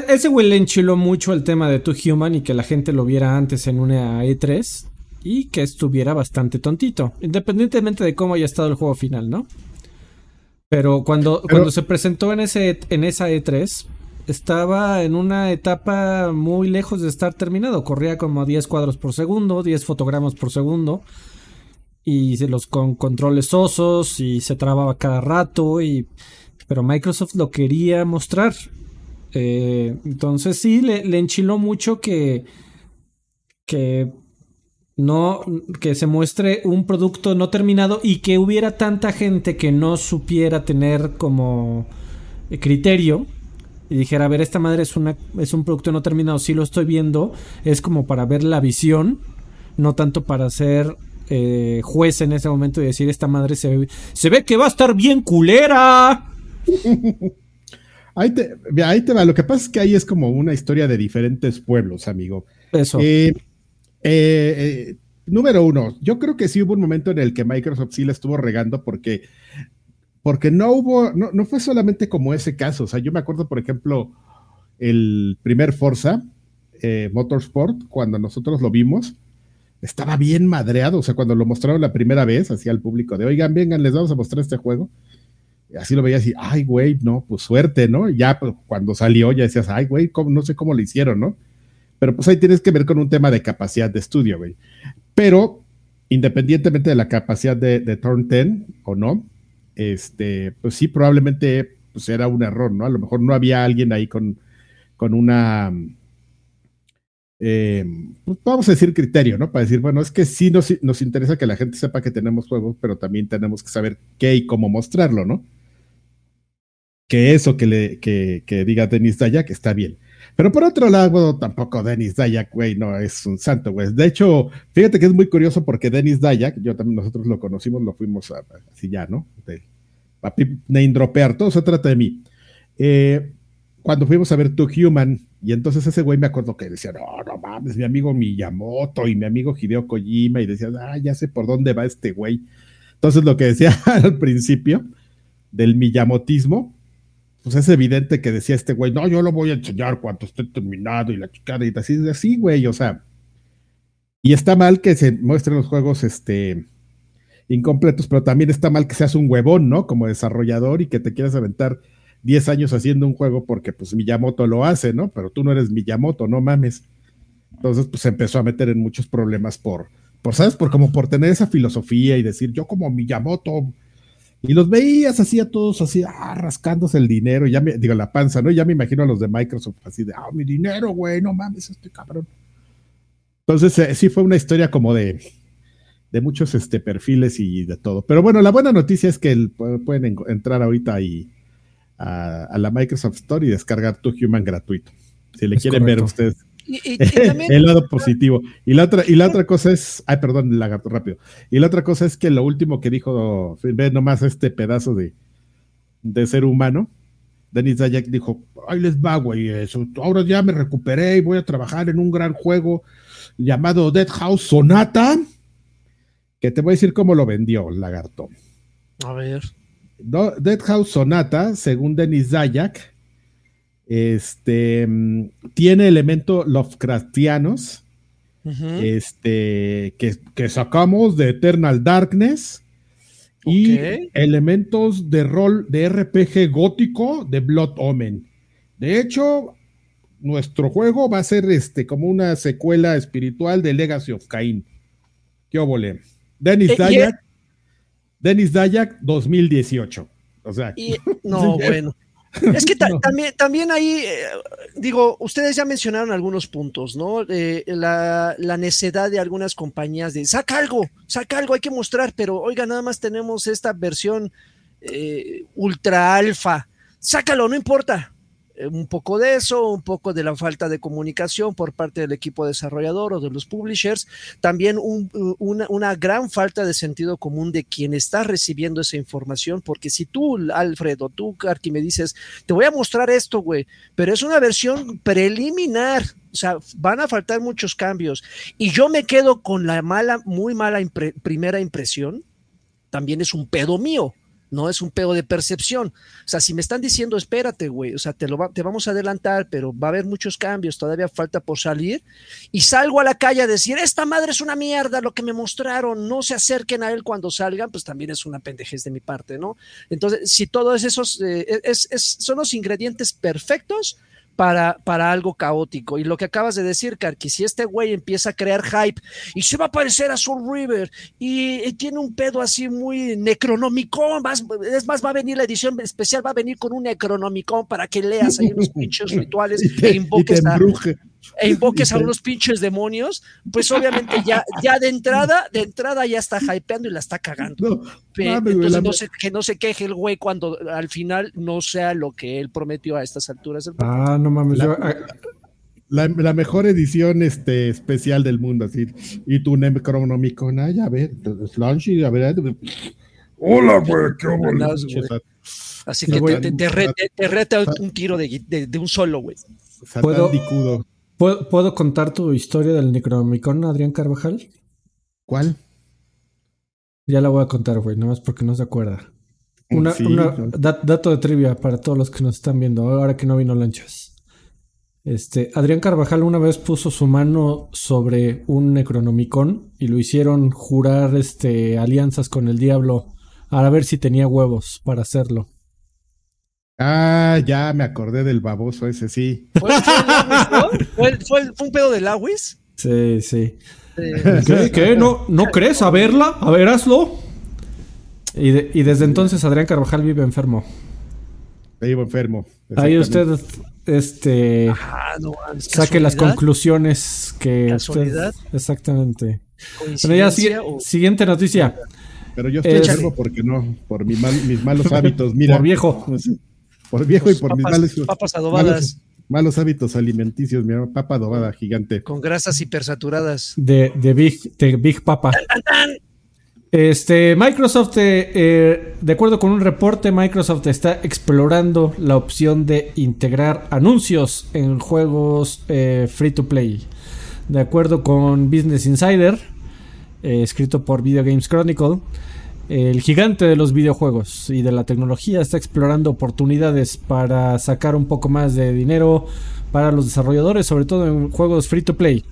ese güey le enchiló mucho el tema de Two Human y que la gente lo viera antes en una E3 y que estuviera bastante tontito, independientemente de cómo haya estado el juego final, ¿no? Pero cuando, cuando se presentó en, ese, en esa E3, estaba en una etapa muy lejos de estar terminado. Corría como a 10 cuadros por segundo, 10 fotogramas por segundo. Y se los con controles osos y se trababa cada rato. Y, pero Microsoft lo quería mostrar. Eh, entonces sí, le, enchiló mucho que, que no, que se muestre un producto no terminado y que hubiera tanta gente que no supiera tener como criterio y dijera, a ver, esta madre es, una, es un producto no terminado, sí lo estoy viendo, es como para ver la visión, no tanto para ser eh, juez en ese momento y decir, esta madre se se ve que va a estar bien culera. Ahí te, ahí te va. Lo que pasa es que ahí es como una historia de diferentes pueblos, amigo. Eso. Eh, eh, eh, número uno, yo creo que sí hubo un momento en el que Microsoft sí le estuvo regando porque, porque no hubo, no, no fue solamente como ese caso. O sea, yo me acuerdo, por ejemplo, el primer Forza Motorsport, cuando nosotros lo vimos, estaba bien madreado. O sea, cuando lo mostraron la primera vez hacia el público de, oigan, vengan, les vamos a mostrar este juego así lo veías y, ay, güey, no, pues suerte, ¿no? Ya pues, cuando salió ya decías, ay, güey, no sé cómo lo hicieron, ¿no? Pero pues ahí tienes que ver con un tema de capacidad de estudio, güey. Pero independientemente de la capacidad de, de Turn 10 o no, este, pues sí, probablemente pues era un error, ¿no? A lo mejor no había alguien ahí con, con una, eh, pues vamos a decir criterio, ¿no? Para decir, bueno, es que sí nos, nos interesa que la gente sepa que tenemos juegos, pero también tenemos que saber qué y cómo mostrarlo, ¿no? Que eso que, le, que, que diga Denis Dayak está bien. Pero por otro lado, tampoco Denis Dayak, güey, no es un santo, güey. De hecho, fíjate que es muy curioso porque Denis Dayak, yo también nosotros lo conocimos, lo fuimos a, así ya, ¿no? De, a todo se trata de mí. Eh, cuando fuimos a ver To Human Y entonces ese güey me acuerdo que decía, no, no mames, mi amigo Miyamoto y mi amigo Hideo Kojima, y decía, ah, ya sé por dónde va este güey. Entonces lo que decía al principio del Miyamotismo, pues es evidente que decía este güey, no, yo lo voy a enseñar cuando esté terminado y la chicada y así, así, güey, o sea. Y está mal que se muestren los juegos, este, incompletos, pero también está mal que seas un huevón, ¿no? Como desarrollador y que te quieras aventar 10 años haciendo un juego porque pues Miyamoto lo hace, ¿no? Pero tú no eres Miyamoto, no mames. Entonces pues se empezó a meter en muchos problemas por, por ¿sabes? Por como por tener esa filosofía y decir yo como Miyamoto. Y los veías así a todos así, ah, rascándose el dinero, ya me, digo, la panza, ¿no? Ya me imagino a los de Microsoft así de, ah, mi dinero, güey, no mames, este cabrón. Entonces, eh, sí fue una historia como de, de muchos este, perfiles y de todo. Pero bueno, la buena noticia es que el, pueden entrar ahorita y a, la Microsoft Store y descargar tu Human gratuito. Si le quieren ver ustedes. el lado positivo. Y la otra, y la otra cosa es, ay, perdón, lagarto rápido. Y la otra cosa es que lo último que dijo, ve nomás este pedazo de, de ser humano. Denis Dayak dijo, ay les va, güey, eso. Ahora ya me recuperé y voy a trabajar en un gran juego llamado Dead House Sonata que te voy a decir cómo lo vendió Lagarto. A ver. Dead House Sonata, según Denis Zayak, este, tiene elementos Lovecraftianos este, que, sacamos de Eternal Darkness y elementos de rol de RPG gótico de Blood Omen. De hecho, nuestro juego va a ser este, como una secuela espiritual de Legacy of Cain. ¿Qué obole? Dennis eh, Dayak. Dennis Dayak 2018. O sea. no, bueno. Es que también, también ahí, eh, digo, ustedes ya mencionaron algunos puntos, ¿no? la, la, necedad de algunas compañías de saca algo, saca algo, hay que mostrar, pero oiga, nada más tenemos esta versión eh, ultra alfa, sácalo, no importa, un poco de eso, un poco de la falta de comunicación por parte del equipo desarrollador o de los publishers, también una, gran falta de sentido común de quien está recibiendo esa información, porque si tú, Alfredo, tú, Karki, me dices, te voy a mostrar esto, güey, pero es una versión preliminar, o sea, van a faltar muchos cambios, y yo me quedo con la mala, muy mala primera impresión, también es un pedo mío no es un pedo de percepción. O sea, si me están diciendo, espérate, güey, o sea, te, lo te vamos a adelantar, pero va a haber muchos cambios, todavía falta por salir, y salgo a la calle a decir, esta madre es una mierda, lo que me mostraron, no se acerquen a él cuando salgan, pues también es una pendejez de mi parte, ¿no? Entonces, si todos esos eh, son los ingredientes perfectos para, para algo caótico. Y lo que acabas de decir, Karki, si este güey empieza a crear hype y se va a parecer a Soul River y, tiene un pedo así muy necronómico, más, es más, va a venir la edición especial, va a venir con un necronómico para que leas ahí unos pinches rituales e invoques a, e invoques a unos pinches demonios, pues obviamente ya, ya de entrada, de entrada ya está hypeando y la está cagando. Entonces que no se queje el güey cuando al final no sea lo que él prometió a estas alturas. ah, no mames. Ah, la, mejor edición este, especial del mundo, así. Y tu Necronomicon, ay, a ver, Slunchy, a ver. Hola, güey, qué Así que te, te, reta un tiro de, de, un solo, güey. ¿Puedo, ¿Puedo, contar tu historia del Necronomicon, Adrián Carvajal? ¿Cuál? Ya la voy a contar, güey, nada más porque no se acuerda. Una, dato de trivia para todos los que nos están viendo, ahora que no vino Lanchas. Este, Adrián Carvajal una vez puso su mano sobre un Necronomicon y lo hicieron jurar este, alianzas con el diablo a ver si tenía huevos para hacerlo. Ah, ya me acordé del baboso ese, sí. ¿Fue, fue, un pedo del Lawis? Sí, sí. ¿Qué? ¿Qué? ¿No, ¿No crees? A verla, a ver, hazlo. Y, y desde entonces Adrián Carvajal vive enfermo. Vivo enfermo. Ahí usted, este, no, saque las conclusiones que ¿Casualidad? exactamente. Bueno, ya, siguiente noticia. Pero yo estoy enfermo porque no, por mis malos hábitos. Mira, por viejo. Por viejo y por mis malos, papas adobadas. Malos, hábitos alimenticios, mi papa adobada gigante. Con grasas hipersaturadas. De, de, Big, de Big Papa. Este, Microsoft, eh, eh, de acuerdo con un reporte, Microsoft está explorando la opción de integrar anuncios en juegos eh, free to play. De acuerdo con Business Insider, escrito por Video Games Chronicle, el gigante de los videojuegos y de la tecnología está explorando oportunidades para sacar un poco más de dinero para los desarrolladores, sobre todo en juegos free to play.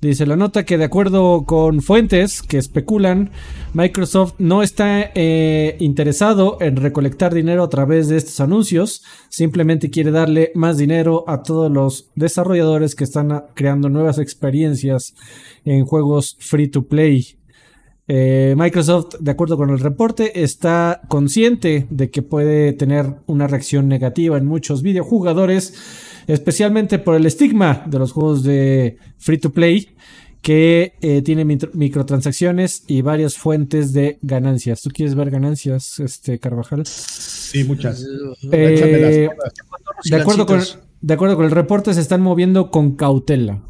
Dice la nota que de acuerdo con fuentes que especulan, Microsoft no está eh, interesado en recolectar dinero a través de estos anuncios, simplemente quiere darle más dinero a todos los desarrolladores que están creando nuevas experiencias en juegos free to play. Eh, Microsoft, de acuerdo con el reporte, está consciente de que puede tener una reacción negativa en muchos videojugadores especialmente por el estigma de los juegos de free to play que eh, tiene microtransacciones y varias fuentes de ganancias. ¿Tú quieres ver ganancias, este Carvajal? Sí, muchas. Eh, de, acuerdo con, de acuerdo con el reporte, se están moviendo con cautela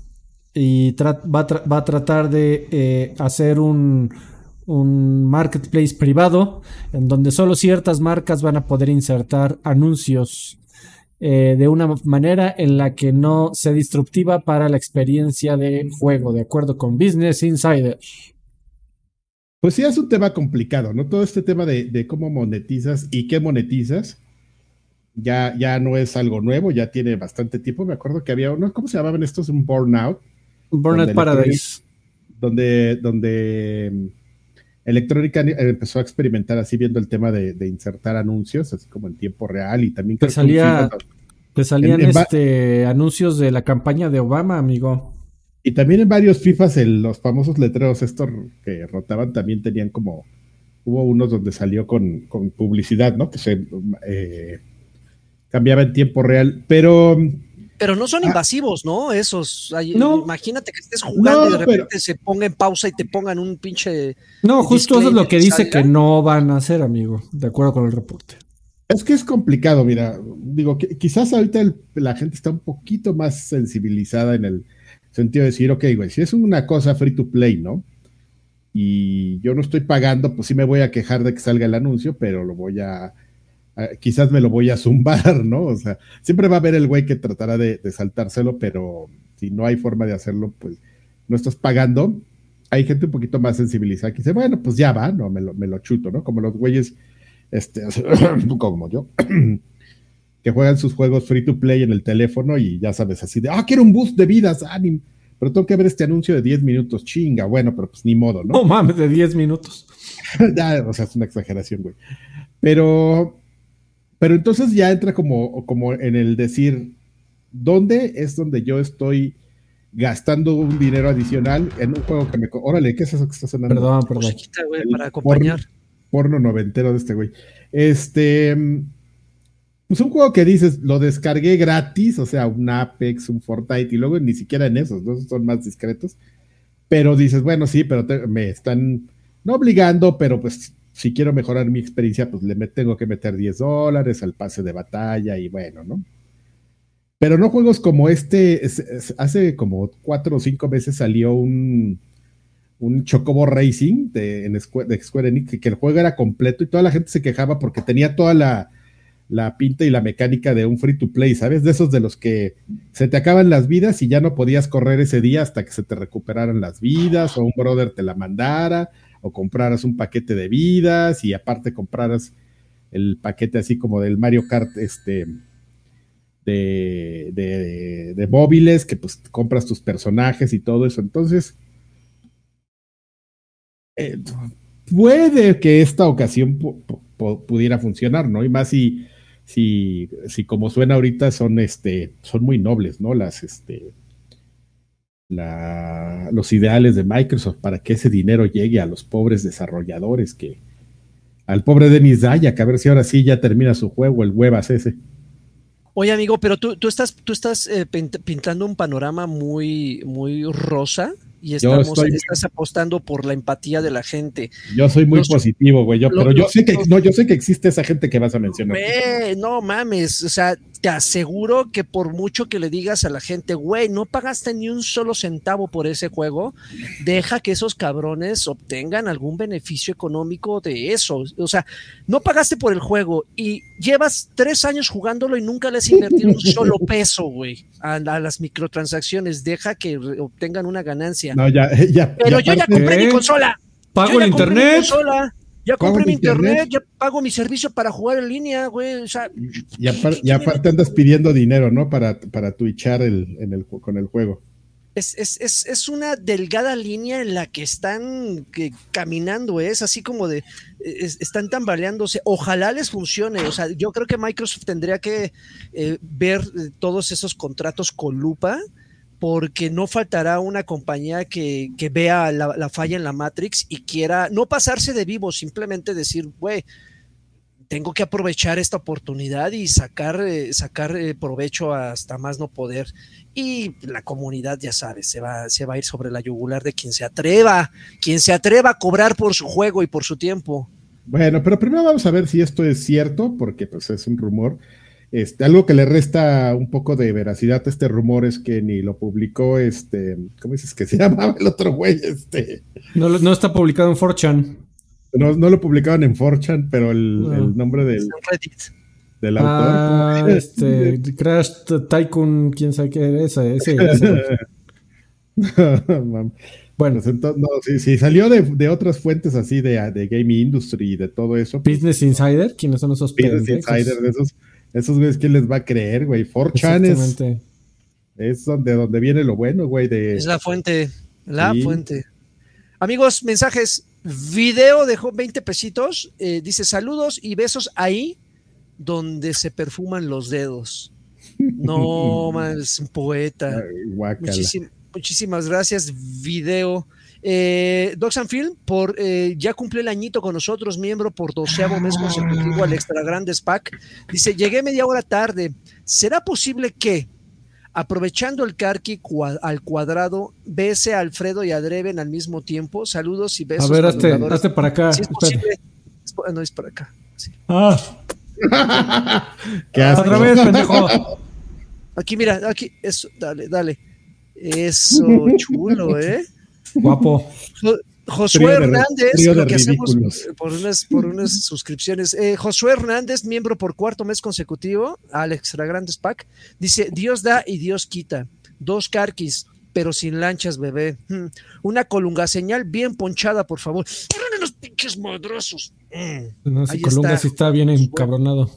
y va, a tratar de eh, hacer un, un marketplace privado en donde solo ciertas marcas van a poder insertar anuncios eh, de una manera en la que no sea disruptiva para la experiencia de juego, de acuerdo con Business Insider. Pues sí, es un tema complicado, ¿no? Todo este tema de, cómo monetizas y qué monetizas ya, ya no es algo nuevo, ya tiene bastante tiempo. Me acuerdo que había uno, ¿cómo se llamaban estos? Un Burnout. Burnout Paradise. Donde, donde Electrónica empezó a experimentar así viendo el tema de, insertar anuncios, así como en tiempo real y también... Te, salía, te salían este, anuncios de la campaña de Obama, amigo. Y también en varios FIFAs los famosos letreros estos que rotaban también tenían como... Hubo unos donde salió con, publicidad, ¿no? Que se eh, cambiaba en tiempo real, pero pero no son ah. invasivos, ¿no? Esos. no. Imagínate que estés jugando y de repente se ponga en pausa y te pongan un pinche. No, justo eso es lo que dice que no van a hacer, amigo, de acuerdo con el reporte. Es que es complicado, mira. Digo, que, quizás ahorita la gente está un poquito más sensibilizada en el sentido de decir, ok, güey, si es una cosa free to play, ¿no? Y yo no estoy pagando, pues sí me voy a quejar de que salga el anuncio, pero lo voy a quizás me lo voy a zumbar, ¿no? O sea, siempre va a haber el güey que tratará de, saltárselo, pero si no hay forma de hacerlo, pues no estás pagando. Hay gente un poquito más sensibilizada que dice, bueno, pues ya va, no, me lo, me lo chuto, ¿no? Como los güeyes, este, como yo, que juegan sus juegos free to play en el teléfono y ya sabes, así de, ah, quiero un boost de vidas, ánimo. Pero tengo que ver este anuncio de 10 minutos, chinga, bueno, pero pues ni modo, ¿no? No mames, de 10 minutos. ya, o sea, es una exageración, güey. Pero pero entonces ya entra como, como en el decir, ¿dónde es donde yo estoy gastando un dinero adicional en un juego que me... Órale, ¿qué es eso que está sonando? Perdón, perdón. para acompañar. Porno, noventero de este güey. Este... Pues un juego que dices, lo descargué gratis, o sea, un Apex, un Fortnite, y luego ni siquiera en esos, ¿no? Son más discretos. Pero dices, bueno, sí, pero me están, no obligando, pero pues si quiero mejorar mi experiencia, pues le tengo que meter 10 dólares al pase de batalla y bueno, ¿no? Pero no juegos como este, hace como cuatro o cinco meses salió un, un Chocobo Racing de, de Square Enix, que, el juego era completo y toda la gente se quejaba porque tenía toda la, la pinta y la mecánica de un free to play, ¿sabes? De esos de los que se te acaban las vidas y ya no podías correr ese día hasta que se te recuperaran las vidas o un brother te la mandara o compraras un paquete de vidas y aparte compraras el paquete así como del Mario Kart este de, de, móviles que pues compras tus personajes y todo eso. Entonces eh, puede que esta ocasión pudiera funcionar no y más si si, si como suena ahorita son este son muy nobles no las este la, los ideales de Microsoft para que ese dinero llegue a los pobres desarrolladores, que al pobre Denis Dayak, a ver si ahora sí ya termina su juego, el huevas ese. Oye, amigo, pero tú, tú estás, tú estás eh, pintando un panorama muy, muy rosa y estamos, estás apostando por la empatía de la gente. Yo soy muy positivo, güey, yo, pero yo sé que no, yo sé que existe esa gente que vas a mencionar. no mames, o sea, te aseguro que por mucho que le digas a la gente, güey, no pagaste ni un solo centavo por ese juego, deja que esos cabrones obtengan algún beneficio económico de eso. O sea, no pagaste por el juego y llevas tres años jugándolo y nunca les invertido un solo peso, güey, a, a, las microtransacciones. Deja que obtengan una ganancia. No, ya, ya, Pero yo ya compré mi consola. Pago el internet. Ya compré mi internet, internet, ya pago mi servicio para jugar en línea, güey. O sea, y, apar y aparte andas pidiendo dinero, ¿no? Para, para twitchar el, en el, con el juego. Es, es, es, es, una delgada línea en la que están que, caminando, ¿eh? es así como de, es, están tambaleándose. Ojalá les funcione. O sea, yo creo que Microsoft tendría que eh, ver todos esos contratos con lupa porque no faltará una compañía que, que vea la, la, falla en la Matrix y quiera no pasarse de vivo, simplemente decir, güey, tengo que aprovechar esta oportunidad y sacar, eh, sacar eh, provecho hasta más no poder. Y la comunidad, ya sabes, se va, se va a ir sobre la yugular de quien se atreva, quien se atreva a cobrar por su juego y por su tiempo. Bueno, pero primero vamos a ver si esto es cierto, porque pues es un rumor. Este, algo que le resta un poco de veracidad a este rumor es que ni lo publicó este, ¿cómo dices que se llamaba el otro güey? Este. No, no está publicado en 4chan. No, no, lo publicaban en 4chan, pero el, no. el nombre del, del autor. Ah, este, Crash Tycoon, quién sabe qué es ese. ese, ese. bueno, pues entonces, no, si, si salió de, de, otras fuentes así de, de Game Industry y de todo eso. Pues, Business Insider, ¿quiénes son esos Business pendejos? Insider, de esos esos güeyes, ¿quién les va a creer, güey? 4chan es, es donde, donde viene lo bueno, güey. De... Es la fuente, la sí. fuente. Amigos, mensajes. Video dejó 20 pesitos. Eh, dice saludos y besos ahí donde se perfuman los dedos. No, un poeta. Ay, Muchísim, muchísimas gracias, video. Eh, Doxan Film, por, eh, ya cumplió el añito con nosotros, miembro por doceavo mes consecutivo al Extra Grandes Pack. Dice, llegué media hora tarde. ¿Será posible que, aprovechando el Karki cua al cuadrado, bese a Alfredo y a Dreven al mismo tiempo? Saludos y besos. A ver, hazte, hazte para acá. Si es posible, no es para acá. Sí. Ah. ¿Qué haces? Otra vez, pendejo. Aquí, mira, aquí, eso, dale, dale. Eso, chulo, ¿eh? Guapo. Josué Hernández, trío de lo que hacemos ridículos. por unas, por unas suscripciones. Eh, Josué Hernández, miembro por cuarto mes consecutivo, al Extra Grandes Pack, dice: Dios da y Dios quita. Dos carquis, pero sin lanchas, bebé. Hmm. Una colunga señal bien ponchada, por favor. ¡Ponen los pinches madrazos! Mm. No, si Ahí Colunga está. sí está bien encabronado.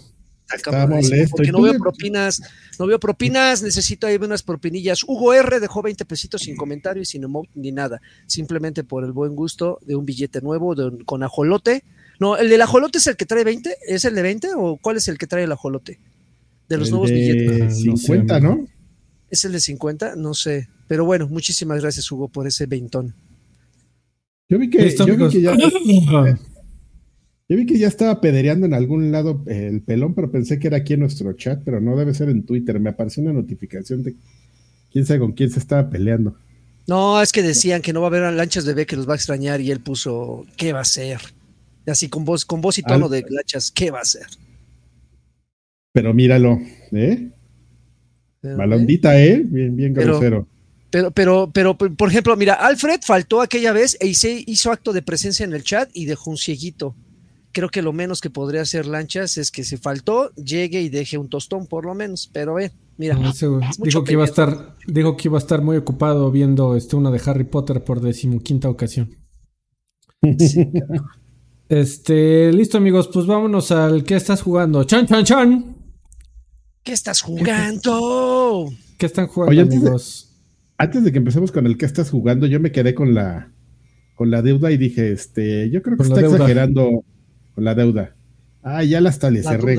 Está molesto. Porque ¿Y no veo propinas, no veo propinas, necesito ahí unas propinillas. Hugo R dejó 20 pesitos sin comentario y sin emote ni nada, simplemente por el buen gusto de un billete nuevo de un- con ajolote. No, el del ajolote es el que trae 20, ¿es el de 20 o cuál es el que trae el ajolote? De los El nuevos de billetes. Ah, no sé, 50, amigo. ¿no? ¿Es el de 50? No sé. Pero bueno, muchísimas gracias Hugo por ese veintón. Yo vi que, yo vi que ya, yo vi que ya estaba pedereando en algún lado eh, el pelón, pero pensé que era aquí en nuestro chat, pero no debe ser en Twitter. Me apareció una notificación de quién sabe con quién se estaba peleando. No, es que decían que no va a haber lanchas bebé que los va a extrañar y él puso, ¿qué va a hacer? Así con voz, con voz y tono Al- de lanchas, ¿qué va a hacer? Pero míralo, ¿eh? Pero, Malondita, ¿eh? Bien, bien Pero- grosero. Pero, pero, pero, por ejemplo, mira, Alfred faltó aquella vez e hizo acto de presencia en el chat y dejó un cieguito. Creo que lo menos que podría hacer Lanchas es que si faltó, llegue y deje un tostón, por lo menos. Pero ve, mira, No, dijo que iba a estar, dijo que iba a estar muy ocupado viendo este una de Harry Potter por decimoquinta ocasión. Sí, Este, listo amigos, pues vámonos al ¿qué estás jugando? Chan chan chan. ¿Qué estás jugando? ¿Qué están jugando Oye, antes de- amigos? Antes de que empecemos con el que estás jugando, yo me quedé con la con la deuda y dije, este, yo creo que está deuda. exagerando con la deuda. Ah, ya la hasta le cerré.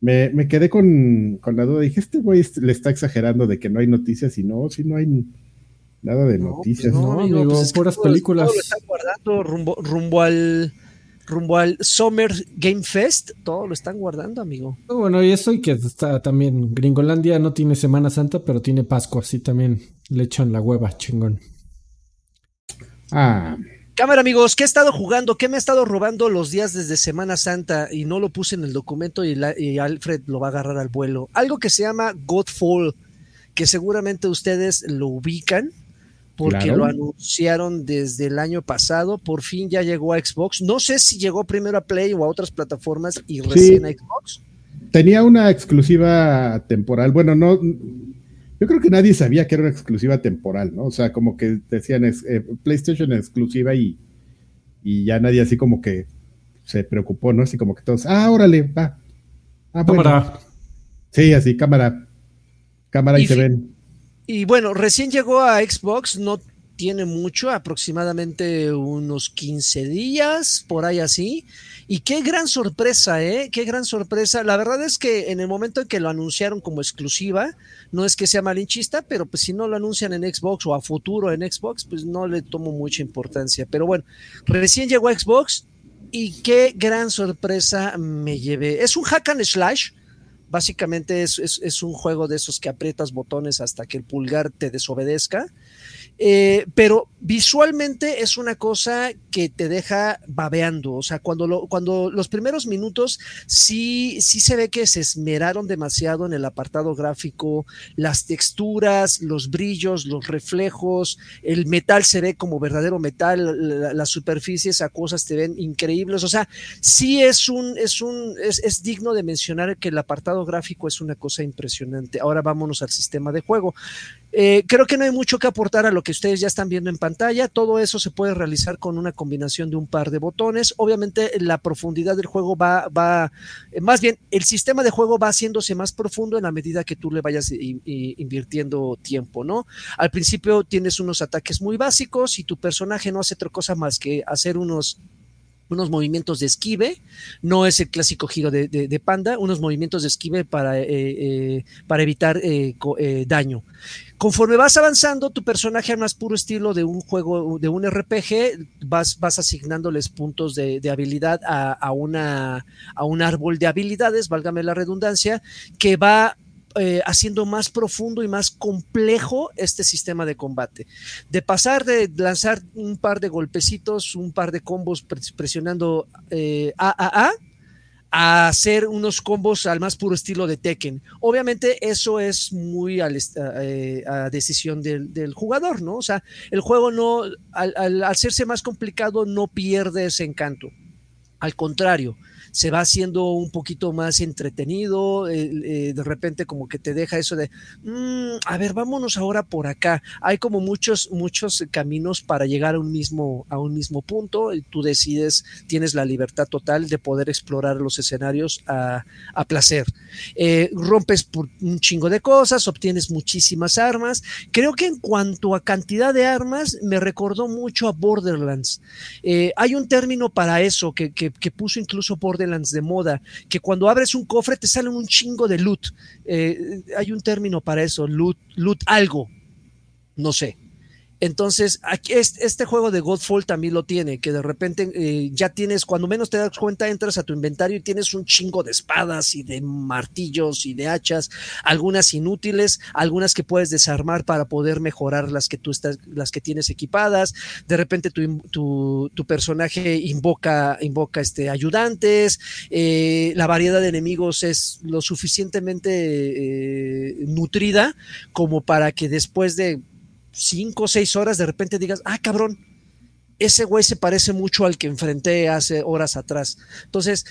Me, me quedé con, con la duda. Dije, este güey le está exagerando de que no hay noticias y no, si no hay nada de No, noticias. pues no, amigo, es que puras todo- películas. todo lo están guardando rumbo, rumbo al rumbo al Summer Game Fest, todo lo están guardando, amigo. No, Bueno, y eso y que está también, Gringolandia no tiene Semana Santa, pero tiene Pascua, así también le echan la hueva, chingón. Ah, Cámara, amigos, ¿qué he estado jugando? ¿Qué me he estado robando los días desde Semana Santa? Y no lo puse en el documento y, y Alfred lo va a agarrar al vuelo. Algo que se llama Godfall, que seguramente ustedes lo ubican porque Claro. lo anunciaron desde el año pasado. Por fin ya llegó a Xbox. No sé si llegó primero a Play o a otras plataformas y recién a Xbox. Tenía una exclusiva temporal. Bueno, no. Yo creo que nadie sabía que era una exclusiva temporal, ¿no? O sea, como que decían es, eh, PlayStation exclusiva y, y ya nadie así como que se preocupó, ¿no? Así como que todos, ah, órale, va. Ah, bueno. Cámara. Sí, así, cámara. Cámara y, Y se ven. Y bueno, recién llegó a Xbox, no tiene mucho, aproximadamente unos 15 días, por ahí así. Y qué gran sorpresa, ¿eh? Qué gran sorpresa. La verdad es que en el momento en que lo anunciaron como exclusiva, no es que sea malinchista, pero pues si no lo anuncian en Xbox o a futuro en Xbox, pues no le tomo mucha importancia. Pero bueno, recién llegó a Xbox y qué gran sorpresa me llevé. Es un hack and slash. Básicamente es, es, es un juego de esos que aprietas botones hasta que el pulgar te desobedezca. Eh, pero visualmente es una cosa que te deja babeando. O sea, cuando, lo, cuando los primeros minutos sí, sí se ve que se esmeraron demasiado en el apartado gráfico, las texturas, los brillos, los reflejos, el metal se ve como verdadero metal, la, las superficies acuosas te ven increíbles. O sea, sí es un, es un, es, es digno de mencionar que el apartado gráfico es una cosa impresionante. Ahora vámonos al sistema de juego. Eh, creo que no hay mucho que aportar a lo que ustedes ya están viendo en pantalla. Todo eso se puede realizar con una combinación de un par de botones. Obviamente la profundidad del juego va, va eh, más bien el sistema de juego va haciéndose más profundo en la medida que tú le vayas invirtiendo tiempo, ¿no? Al principio tienes unos ataques muy básicos y tu personaje no hace otra cosa más que hacer unos unos movimientos de esquive, no es el clásico giro de, de, panda, unos movimientos de esquive para, eh, eh, para evitar eh, daño. Conforme vas avanzando, tu personaje al más puro estilo de un juego, de un RPG, vas, vas asignándoles puntos de, de habilidad a, a, una, a un árbol de habilidades, válgame la redundancia, que va eh, haciendo más profundo y más complejo este sistema de combate. De pasar de lanzar un par de golpecitos, un par de combos pres- presionando eh, A, A, A, a hacer unos combos al más puro estilo de Tekken. Obviamente eso es muy eh, a decisión del, jugador, ¿no? O sea, el juego no, al hacerse más complicado, no pierde ese encanto. Al contrario, se va haciendo un poquito más entretenido, eh, de repente como que te deja eso de, "Mm, a ver, vámonos ahora por acá. Hay como muchos, muchos caminos para llegar a un mismo, a un mismo punto tú decides, tienes la libertad total de poder explorar los escenarios a, a placer. Eh, rompes por un chingo de cosas, obtienes muchísimas armas. Creo que en cuanto a cantidad de armas, me recordó mucho a Borderlands. Eh, hay un término para eso que, que, que, puso incluso Borderlands de moda, que cuando abres un cofre te salen un chingo de loot. Eh, hay un término para eso, loot, loot algo. No sé. Entonces, este, juego de Godfall también lo tiene, que de repente eh, ya tienes, cuando menos te das cuenta, entras a tu inventario y tienes un chingo de espadas y de martillos y de hachas, algunas inútiles, algunas que puedes desarmar para poder mejorar las que tú estás, las que tienes equipadas. De repente tu personaje invoca, invoca este, ayudantes, eh, la variedad de enemigos es lo suficientemente eh, nutrida como para que después de cinco o seis horas de repente digas, ah, cabrón, ese güey se parece mucho al que enfrenté hace horas atrás. Entonces,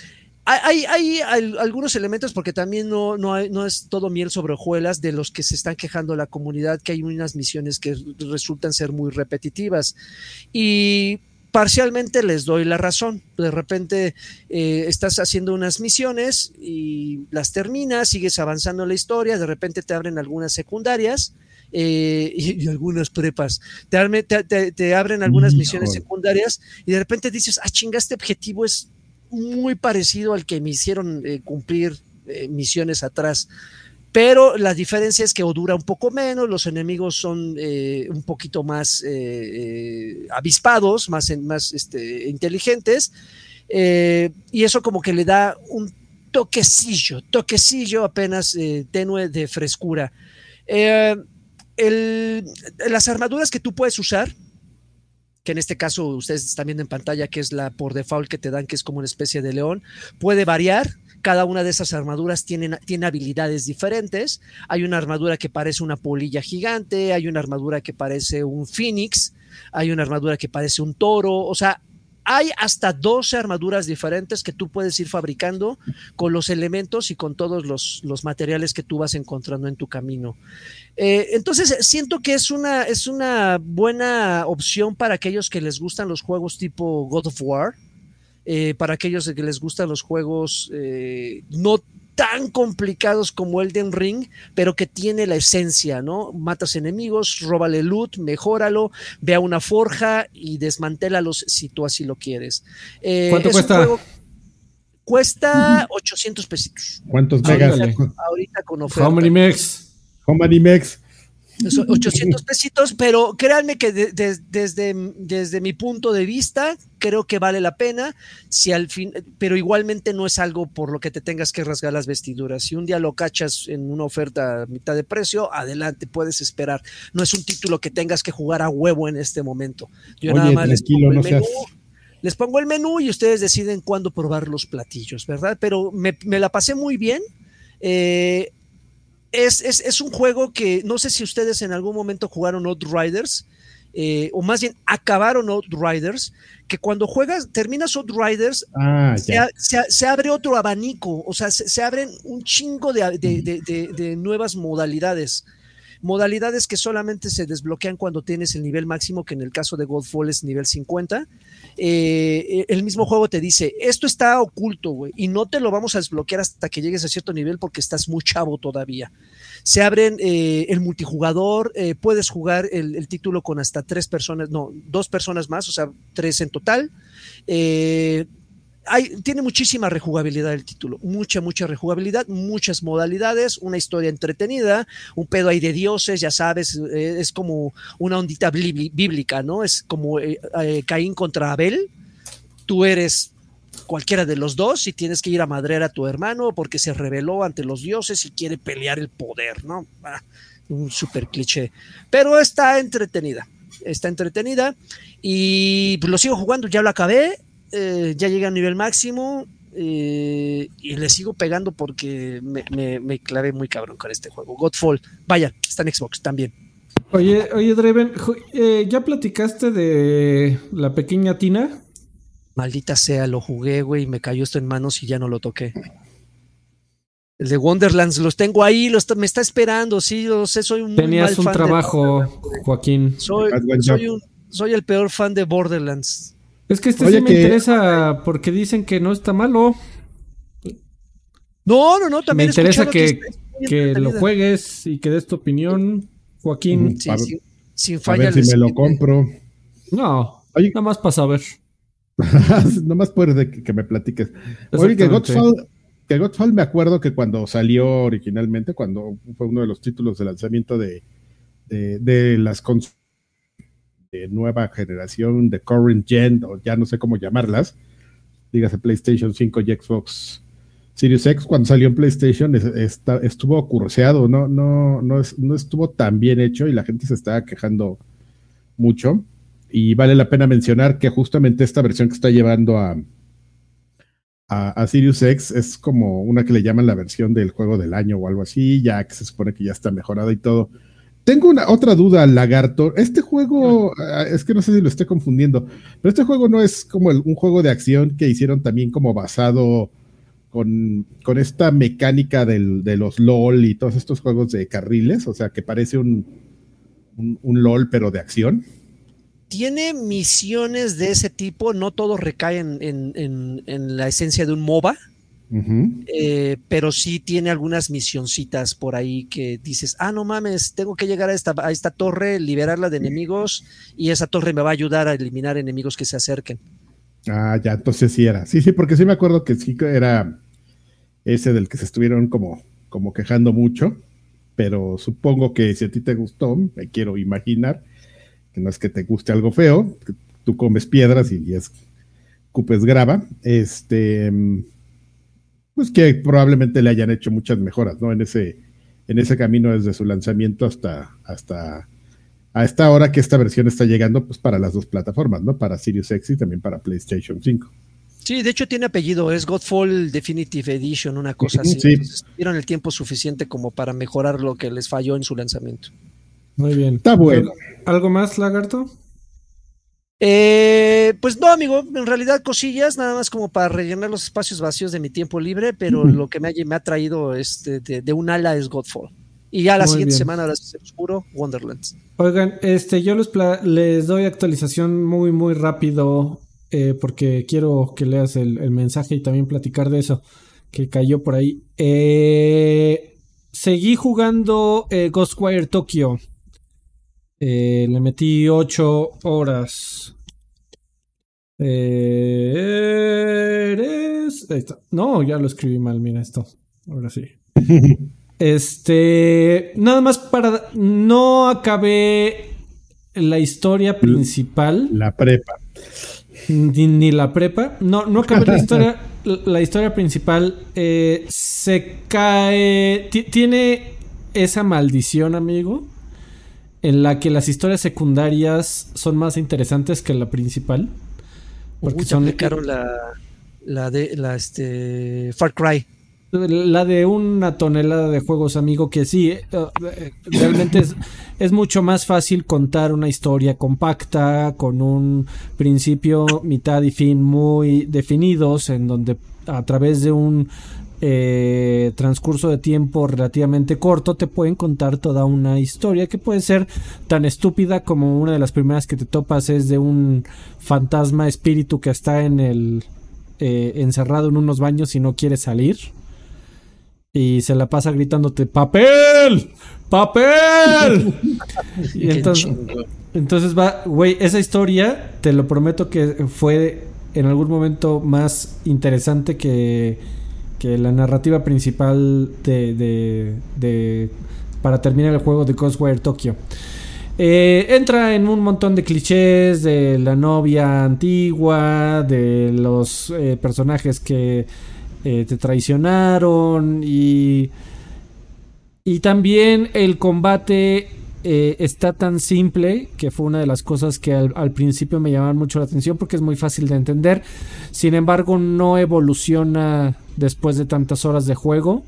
hay, hay, algunos elementos, porque también no, no, no, es todo miel sobre hojuelas de los que se están quejando la comunidad, que hay unas misiones que resultan ser muy repetitivas. Y parcialmente les doy la razón. De repente eh, estás haciendo unas misiones y las terminas, sigues avanzando en la historia, de repente te abren algunas secundarias eh, y, y, algunas prepas. Te, te, te, te abren algunas misiones secundarias y de repente dices, ah, chinga, este objetivo es muy parecido al que me hicieron eh, cumplir eh, misiones atrás. Pero la diferencia es que o dura un poco menos, los enemigos son eh, un poquito más avispados, más, en, más este, inteligentes, y eso como que le da un toquecillo, toquecillo apenas tenue de frescura. El, las armaduras que tú puedes usar que en este caso ustedes están viendo en pantalla, que es la por default que te dan, que es como una especie de león, puede variar. Cada una de esas armaduras tiene, tiene habilidades diferentes. Hay una armadura que parece una polilla gigante, hay una armadura que parece un phoenix, hay una armadura que parece un toro. O sea, hay hasta 12 armaduras diferentes que tú puedes ir fabricando con los elementos y con todos los, materiales que tú vas encontrando en tu camino. Eh, entonces, siento que es una, es una buena opción para aquellos que les gustan los juegos tipo God of War. Eh, para aquellos que les gustan los juegos eh, no tan complicados como Elden Ring, pero que tiene la esencia, ¿no? Matas enemigos, róbale loot, mejóralo, ve a una forja y desmantélalos si tú así lo quieres. Eh, ¿Cuánto cuesta? cuesta 800 pesitos. ¿Cuántos megas? Ahorita, con oferta. How many megs? How many megs? 800 pesitos, pero créanme que desde, desde mi punto de vista, creo que vale la pena, si al fin, pero igualmente no es algo por lo que te tengas que rasgar las vestiduras. Si un día lo cachas en una oferta a mitad de precio, adelante, puedes esperar. No es un título que tengas que jugar a huevo en este momento. Yo nada más les pongo, el menú, les pongo el menú y ustedes deciden cuándo probar los platillos, ¿verdad? Pero me, me la pasé muy bien. Eh, es, es, es, un juego que no sé si ustedes en algún momento jugaron Outriders, eh, o más bien acabaron Outriders, que cuando juegas, terminas Outriders, ah, se, se, se, abre otro abanico, o sea, se, se abren un chingo de, de, de, de nuevas modalidades modalidades que solamente se desbloquean cuando tienes el nivel máximo, que en el caso de Godfall es nivel 50. Eh, el mismo juego te dice, esto está oculto, güey, y no te lo vamos a desbloquear hasta que llegues a cierto nivel porque estás muy chavo todavía. Se abren eh, el multijugador, eh, puedes jugar el, el, título con hasta tres personas, no, dos personas más, o sea, tres en total. Eh, tiene muchísima rejugabilidad el título, mucha, mucha rejugabilidad, muchas modalidades, una historia entretenida, un pedo ahí de dioses, ya sabes, eh, es como una ondita bíblica, ¿no? Es como eh, eh, Caín contra Abel, tú eres cualquiera de los dos y tienes que ir a madrear a tu hermano porque se rebeló ante los dioses y quiere pelear el poder, ¿no? Ah, un super cliché, pero está entretenida, está entretenida y lo sigo jugando, ya lo acabé, eh, ya llegué a nivel máximo eh, y le sigo pegando porque me, me, me, clavé muy cabrón con este juego. Godfall, vaya, está en Xbox también. Oye, oye, Draven, eh, ¿ya platicaste de la pequeña Tina? Maldita sea, lo jugué, güey, y me cayó esto en manos y ya no lo toqué. El de Wonderlands, los tengo ahí, los me está esperando, sí, yo sé, soy un Tenías un trabajo, Joaquín. Soy, soy, un, soy el peor fan de Borderlands. Es que este sí me interesa porque dicen que no está malo. No, no, no, también me interesa que, que, lo juegues y que des tu opinión, Joaquín. Sí, sí, sin falla. A ver si me lo compro. No, Oye, nada más para saber. nada más por que, que, me platiques. Oye, que Godfall, que Godfall me acuerdo que cuando salió originalmente, cuando fue uno de los títulos de lanzamiento de, de, de las consolas nueva generación, de current gen, o ya no sé cómo llamarlas, dígase PlayStation 5 y Xbox Series X, cuando salió en PlayStation estuvo curseado, no, no, no, no estuvo tan bien hecho y la gente se estaba quejando mucho. Y vale la pena mencionar que justamente esta versión que está llevando a, a, a, Sirius X es como una que le llaman la versión del juego del año o algo así, ya que se supone que ya está mejorada y todo. Tengo una otra duda, Lagarto. Este juego, ah, es que no sé si lo estoy confundiendo, pero este juego no es como el, un juego de acción que hicieron también como basado con, con esta mecánica del, de los LOL y todos estos juegos de carriles, o sea, que parece un, un, un LOL pero de acción. Tiene misiones de ese tipo, no todo recae en, en, en, en la esencia de un MOBA, Uh -huh. eh, pero sí tiene algunas misioncitas por ahí que dices, ah, no mames, tengo que llegar a esta, a esta torre, liberarla de enemigos y esa torre me va a ayudar a eliminar enemigos que se acerquen. Ah, ya, entonces sí era. Sí, sí, porque sí me acuerdo que sí era ese del que se estuvieron como, como quejando mucho, pero supongo que si a ti te gustó, me quiero imaginar, que no es que te guste algo feo, que tú comes piedras y, y es cupes grava, este pues que probablemente le hayan hecho muchas mejoras, ¿no? En ese, en ese camino desde su lanzamiento hasta, hasta a esta hora que esta versión está llegando pues para las dos plataformas, ¿no? Para Sirius X y también para PlayStation 5. Sí, de hecho tiene apellido, es Godfall Definitive Edition, una cosa así. Sí. Entonces, tuvieron el tiempo suficiente como para mejorar lo que les falló en su lanzamiento. Muy bien. Está bueno. ¿Algo más, Lagarto? Eh, pues no, amigo, en realidad cosillas, nada más como para rellenar los espacios vacíos de mi tiempo libre, pero lo que me ha, me ha traído este, de, de un ala es Godfall. Y ya la Muy siguiente bien. semana, ahora se los juro, Wonderlands. Oigan, este, yo les, doy actualización muy, muy rápido eh, porque quiero que leas el, el mensaje y también platicar de eso que cayó por ahí. Eh, seguí jugando eh, Ghostwire Tokyo. Eh, le metí 8 horas. Eres- ahí está. No, ya lo escribí mal, mira esto. Ahora sí. Este, nada más para no acabé la historia principal La prepa. ni, ni la prepa. No, no acabé la historia. La historia principal eh, se cae. ti- tiene esa maldición, amigo. En la que las historias secundarias son más interesantes que la principal. Porque Uy, son la, la de la este Far Cry. La de una tonelada de juegos, amigo, que sí, eh, eh, realmente es, es mucho más fácil contar una historia compacta, con un principio, mitad y fin muy definidos, en donde a través de un eh, transcurso de tiempo relativamente corto te pueden contar toda una historia que puede ser tan estúpida como una de las primeras que te topas es de un fantasma espíritu que está en el eh, encerrado en unos baños y no quiere salir. Y se la pasa gritándote papel, papel. y entonces, entonces va, güey, esa historia te lo prometo que fue en algún momento más interesante que, que la narrativa principal de, de, para terminar el juego de Ghostwire Tokyo. Eh, entra en un montón de clichés de la novia antigua, de los eh, personajes que eh, te traicionaron y, y también el combate eh, está tan simple que fue una de las cosas que al, principio me llamaban mucho la atención porque es muy fácil de entender. Sin embargo, no evoluciona después de tantas horas de juego.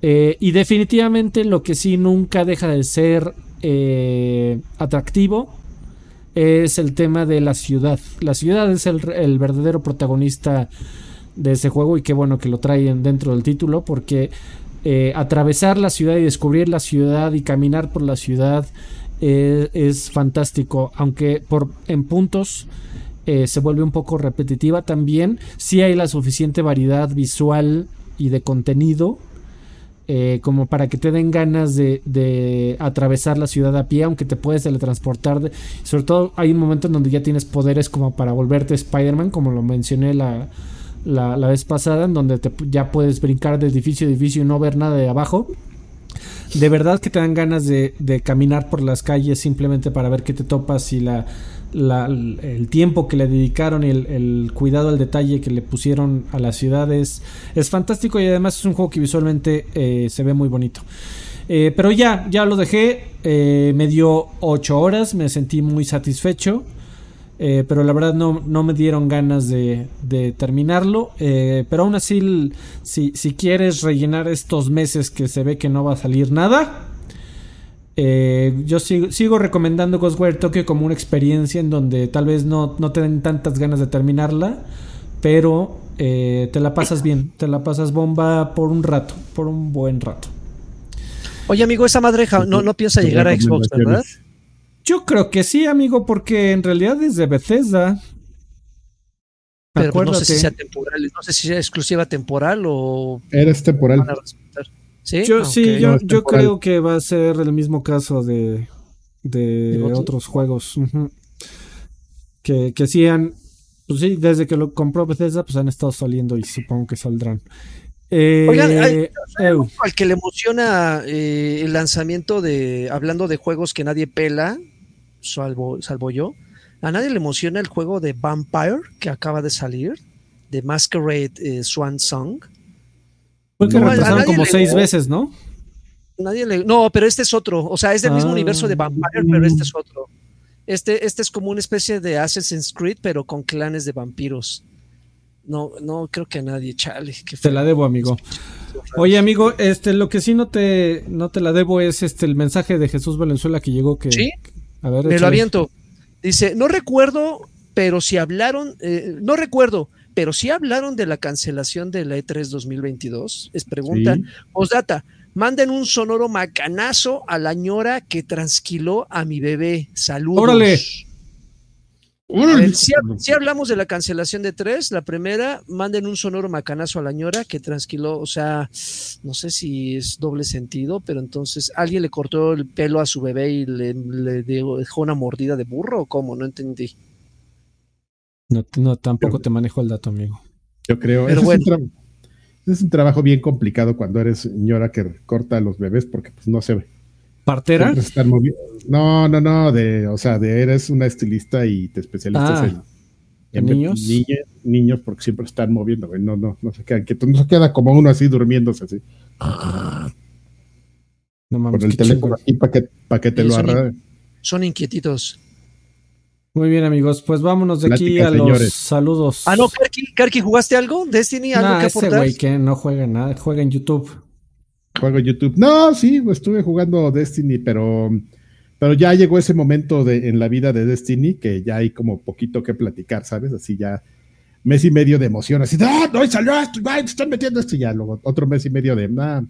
Eh, y definitivamente lo que sí nunca deja de ser eh, atractivo es el tema de la ciudad. La ciudad es el, el verdadero protagonista de ese juego y qué bueno que lo traen dentro del título porque eh, atravesar la ciudad y descubrir la ciudad y caminar por la ciudad eh, es fantástico, aunque por en puntos eh, se vuelve un poco repetitiva también, sí hay la suficiente variedad visual y de contenido como para que te den ganas de, de atravesar la ciudad a pie, aunque te puedes teletransportar. de- sobre todo hay un momento en donde ya tienes poderes como para volverte Spider-Man, como lo mencioné la, la, la vez pasada, en donde te- ya puedes brincar de edificio a edificio y no ver nada de abajo. De verdad que te dan ganas de, de caminar por las calles simplemente para ver qué te topas y la, la- el tiempo que le dedicaron y el, el cuidado al detalle que le pusieron a la ciudad es, es fantástico y además es un juego que visualmente eh, se ve muy bonito. Eh, pero ya, ya lo dejé, eh, me dio 8 horas, me sentí muy satisfecho. Eh, pero la verdad no, no me dieron ganas de, de terminarlo. Eh, pero aún así, si, si quieres rellenar estos meses que se ve que no va a salir nada, eh, yo sigo, sigo recomendando Ghostwire Tokyo como una experiencia en donde tal vez no, no te den tantas ganas de terminarla, pero eh, te la pasas bien, te la pasas bomba por un rato, por un buen rato. Oye, amigo, esa madre ja- no, no piensa llegar a Xbox, ¿verdad? Yo creo que sí, amigo, porque en realidad es de Bethesda. Pero pues, no sé si sea temporal, no sé si sea exclusiva temporal o Eres temporal. van a respetar. ¿Sí? Yo Ah, sí, yo, No, creo que va a ser el mismo caso de, de otros juegos. Que, que sí han, pues sí, desde que lo compró Bethesda, pues han estado saliendo y supongo que saldrán. Eh, Oigan, hay- eu, Al que le emociona eh, el lanzamiento de, hablando de juegos que nadie pela, salvo, salvo yo, a nadie le emociona el juego de Vampire que acaba de salir, de Masquerade eh, Swan Song. fue que no, retrasaron como le- seis veces, ¿no? Nadie le. No, pero este es otro. O sea, es del mismo Ah. universo de Vampire, pero este es otro. Este, este es como una especie de Assassin's Creed, pero con clanes de vampiros. No, no creo que a nadie, chale. Te la debo, amigo. Oye, amigo, este, lo que sí no te, no te la debo es este el mensaje de Jesús Valenzuela que llegó que. ¿Sí? A ver, Me lo aviento. Dice, no recuerdo, pero si hablaron, eh, no recuerdo, pero si hablaron de la cancelación de la E E3 2022. Es pregunta. Sí. Postdata, manden un sonoro macanazo a la ñora que transquiló a mi bebé. Saludos. Órale. Ver, si, si hablamos de la cancelación de tres, la primera, manden un sonoro macanazo a la ñora que transquiló, o sea, no sé si es doble sentido, pero entonces alguien le cortó el pelo a su bebé y le, le dejó una mordida de burro o cómo, no entendí. No, no, tampoco te manejo el dato, amigo. Yo creo. Pero bueno. es, un es un trabajo bien complicado cuando eres señora que corta a los bebés porque pues no se ve. ¿Partera? No, no, no, de, o sea, de eres una estilista y te especializas Ah. en, ¿En niños? niños porque siempre están moviendo, güey. No, no, no se quedan quietos. No se queda como uno así durmiéndose así. No mames, Con el teléfono aquí para que, para que te Sí, lo son arra- Son inquietitos. Muy bien, amigos, pues vámonos de aquí a los saludos. Ah, no, Karki, Karki, ¿jugaste algo? ¿Destiny? ¿Algo Nah, que ese aportar? güey que no juega nada, juega en YouTube. Juego YouTube. No, sí, estuve jugando Destiny, pero, pero ya llegó ese momento de, en la vida de Destiny que ya hay como poquito que platicar, ¿sabes? Así ya mes y medio de emoción, así, ¡ah, no, salió esto! ¡ay, te están metiendo esto! Y ya luego otro mes y medio de, nah,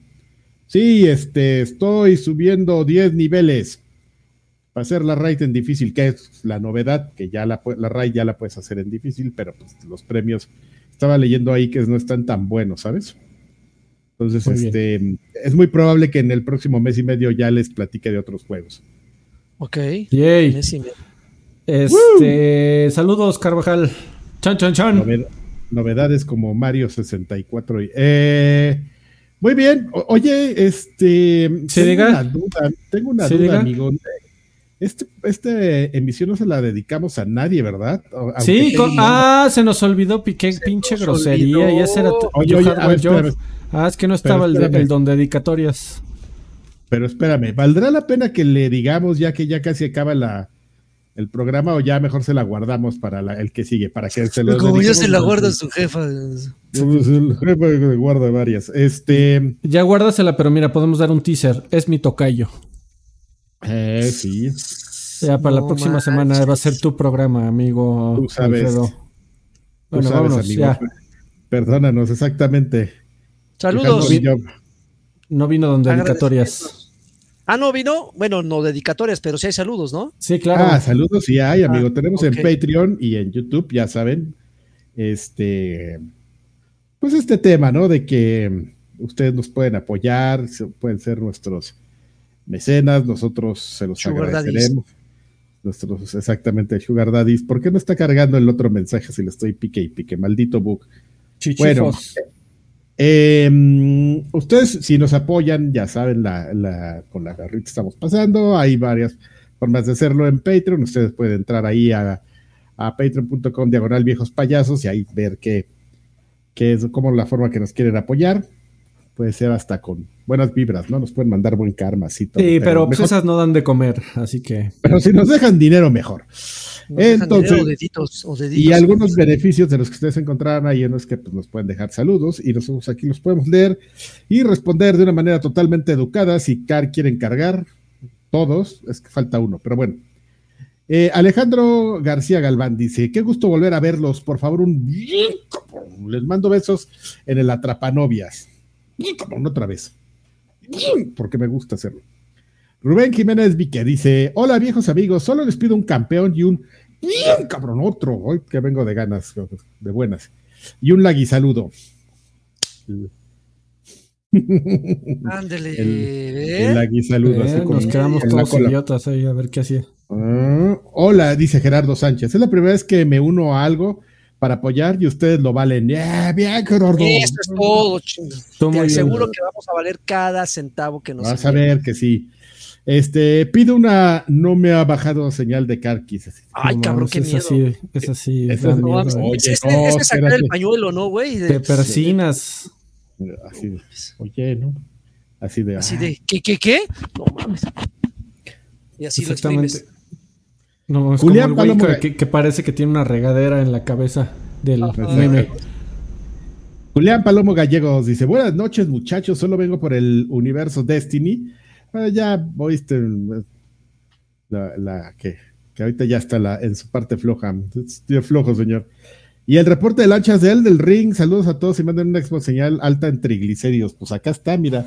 sí, este, estoy subiendo 10 niveles para hacer la raid en difícil, que es la novedad, que ya la, la raid ya la puedes hacer en difícil, pero pues los premios, estaba leyendo ahí que no están tan buenos, ¿sabes? Entonces, Muy este, es muy probable que en el próximo mes y medio ya les platique de otros juegos. Ok. Yay. Mes y medio. Este, saludos, Carvajal. Chan, chan, chan. Noved- novedades como Mario 64. y- eh, muy bien. O- oye, este, tengo diga. una duda, tengo una duda, diga. amigo. Este, este emisión no se la dedicamos a nadie, ¿verdad? Sí, con- ah, se nos olvidó, piqué pinche grosería. olvidó. Y ese era tu- Oye, oye, a ver, espérame. Ah, es que no estaba el, el don dedicatorias. Pero espérame, ¿valdrá la pena que le digamos ya que ya casi acaba la, el programa o ya mejor se la guardamos para la- el que sigue? Para que se lo Como ya se la guarda su jefa. Pues el jefe guarda varias. Este, Ya guárdasela, pero mira, podemos dar un teaser. Es mi tocayo. Eh, sí. Ya para la próxima manches. semana va a ser tu programa, amigo Tú sabes. Alfredo. Tú Bueno, sabes, vámonos, amigo. ya. Perdónanos, exactamente. Saludos. No vino don dedicatorias. Ah, no vino. Bueno, no dedicatorias, pero sí hay saludos, ¿no? Sí, claro. Ah, saludos, sí hay, amigo. Ah, Tenemos en Patreon y en YouTube, ya saben. Este, pues este tema, ¿no? De que ustedes nos pueden apoyar, pueden ser nuestros mecenas, nosotros se los Sugar agradeceremos. Nuestros, exactamente, Sugar Daddies. ¿Por qué no está cargando el otro mensaje si le estoy pique y pique? Maldito bug. Bueno, Chichifos. Eh, ustedes, si nos apoyan, ya saben, la, la- con la garrita estamos pasando. Hay varias formas de hacerlo en Patreon. Ustedes pueden entrar ahí a, a patreon.com diagonal viejos payasos y ahí ver qué, qué es, cómo la forma que nos quieren apoyar. Puede ser hasta con buenas vibras, ¿no? Nos pueden mandar buen karma, sí, todo, Sí, pero pues mejor- esas no dan de comer, así que. pero si nos dejan dinero, mejor. Nos dejan Entonces- dinero o deditos, o deditos. Y algunos beneficios de los que ustedes encontrarán ahí en los que pues, nos pueden dejar saludos y nosotros aquí los podemos leer y responder de una manera totalmente educada. Si Car quieren cargar, todos, es que falta uno, pero bueno. Eh, Alejandro García Galván dice: Qué gusto volver a verlos. Por favor, un. Les mando besos en el Atrapanovias. Cabrón, otra vez. Bien, porque me gusta hacerlo. Rubén Jiménez Vique dice: Hola viejos amigos, solo les pido un campeón y un bien cabrón, otro, hoy que vengo de ganas, de buenas. Y un laguisaludo. Ándele. El- ¿eh? El Eh, nos quedamos todos cola. idiotas ahí a ver qué hacía. Ah, hola, dice Gerardo Sánchez. Es la primera vez que me uno a algo para apoyar y ustedes lo valen. Yeah, bien, Gerardo. Eso es todo, Te aseguro que vamos a valer cada centavo que nos Vas a ver que sí. Este, pido una, no me ha bajado señal de Carquis. así. Ay, No cabrón, qué es miedo. así, es así. Es- No, miedo, mames, eh. Oye, es, es- no, es de sacar espérate. el pañuelo, ¿no, güey? Te De- persinas. Así, oye, ¿no? Así de. Así ah, de, ¿qué, qué, qué? No mames. Y así lo exprimes. No, es Julián como el güey Palomo- que, parece que tiene una regadera en la cabeza del Ajá. meme. Julián Palomo Gallegos dice: Buenas noches, muchachos. Solo vengo por el universo Destiny. Ya oíste eh, la, la que, que ahorita ya está la, en su parte floja. Estoy flojo, señor. Y el reporte de lanchas de él del ring. Saludos a todos y manden una expo señal alta en triglicéridos. Pues acá está, mira.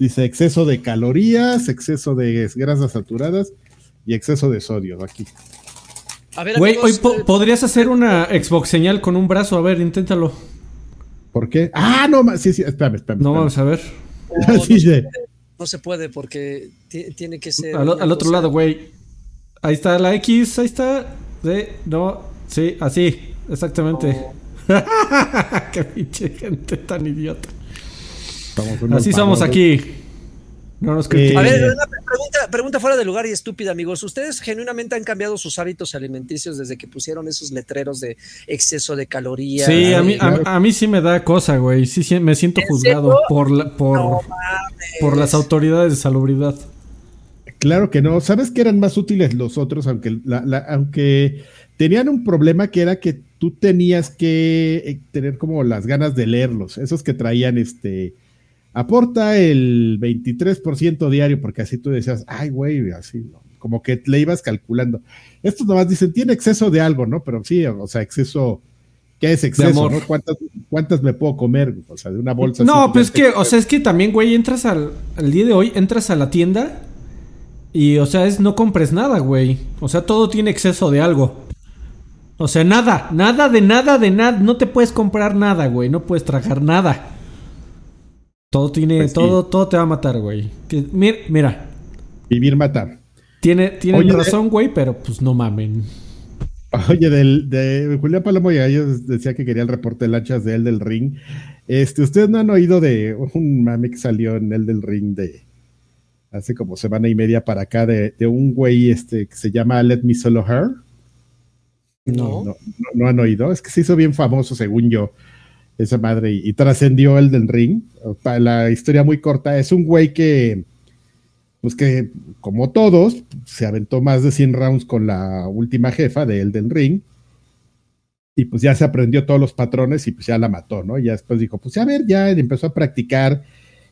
Dice exceso de calorías, exceso de grasas saturadas y exceso de sodio. Aquí. A ver, Güey, hoy po- eh, podrías hacer una Xbox señal con un brazo. A ver, inténtalo. ¿Por qué? Ah, no, sí, sí, espérame, espérame. No, vamos a ver. no, no Sí, se puede, no se puede porque ti- tiene que ser. Al, otro lado, güey. Ahí está la X, ahí está. Sí, no, sí, así, exactamente. Qué pinche gente tan idiota. Así somos aquí. No nos Eh. A ver, una pregunta, pregunta fuera de lugar y estúpida, amigos. ¿Ustedes genuinamente han cambiado sus hábitos alimenticios desde que pusieron esos letreros de exceso de calorías? Sí, a mí, a, mí sí me da cosa, güey. Sí, sí, me siento ¿En juzgado serio? por, la- por, No por las autoridades de salubridad. Claro que no. ¿Sabes que eran más útiles los otros? Aunque, la- la- aunque tenían un problema que era que tú tenías que eh, tener como las ganas de leerlos. Esos que traían este. Aporta el 23% diario, porque así tú decías, ay, güey, así, ¿no? como que le ibas calculando. Estos nomás dicen, tiene exceso de algo, ¿no? Pero sí, o sea, exceso. ¿Qué es exceso? ¿no? ¿Cuántas, ¿Cuántas me puedo comer? O sea, de una bolsa. No, pues ya que, o sea, es que también, güey, entras al, al día de hoy, entras a la tienda y, o sea, es no compres nada, güey. O sea, todo tiene exceso de algo. O sea, nada, nada de nada de nada. No te puedes comprar nada, güey. No puedes tragar nada. Todo tiene, Pues sí. todo, todo te va a matar, güey. Mira, Vivir, matar. tiene, tienen Oye, razón, güey, pero pues no mamen. Oye, del, de Julián Palomo y Gallos decía que quería el reporte de lanchas de él del ring. Este, ¿ustedes no han oído de un mame que salió en el del ring de hace como semana y media para acá de, de un güey este que se llama Let Me Solo Her? No. No, no, no han oído. Es que se hizo bien famoso, según yo, esa madre, y, y trascendió el del ring. Para la historia muy corta, es un güey que, pues que, como todos, se aventó más de 100 rounds con la última jefa de el del ring. Y pues ya se aprendió todos los patrones y pues ya la mató, ¿no? Y ya después dijo, pues a ver, ya empezó a practicar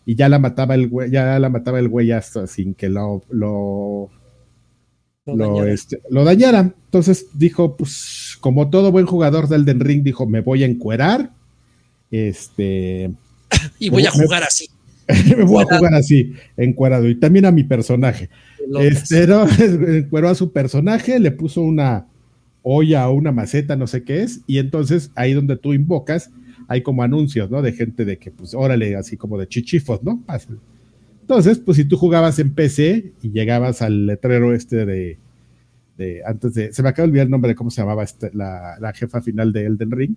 y ya la mataba el güey, ya la mataba el güey hasta sin que lo, lo Lo lo, dañara. este, lo dañara. Entonces dijo, pues, como todo buen jugador del Den Ring, dijo, me voy a encuerar. Este, Y voy a me- jugar así. me voy a jugar así, encuerado. Y también a mi personaje. Este, no, encueró a su personaje, le puso una olla o una maceta, no sé qué es, y entonces ahí donde tú invocas, hay como anuncios, ¿no? De gente de que, pues, órale, así como de chichifos, ¿no? Pásale. Entonces, pues si tú jugabas en PC y llegabas al letrero este de, de antes de, se me acaba de olvidar el nombre de cómo se llamaba este- la, la jefa final de Elden Ring,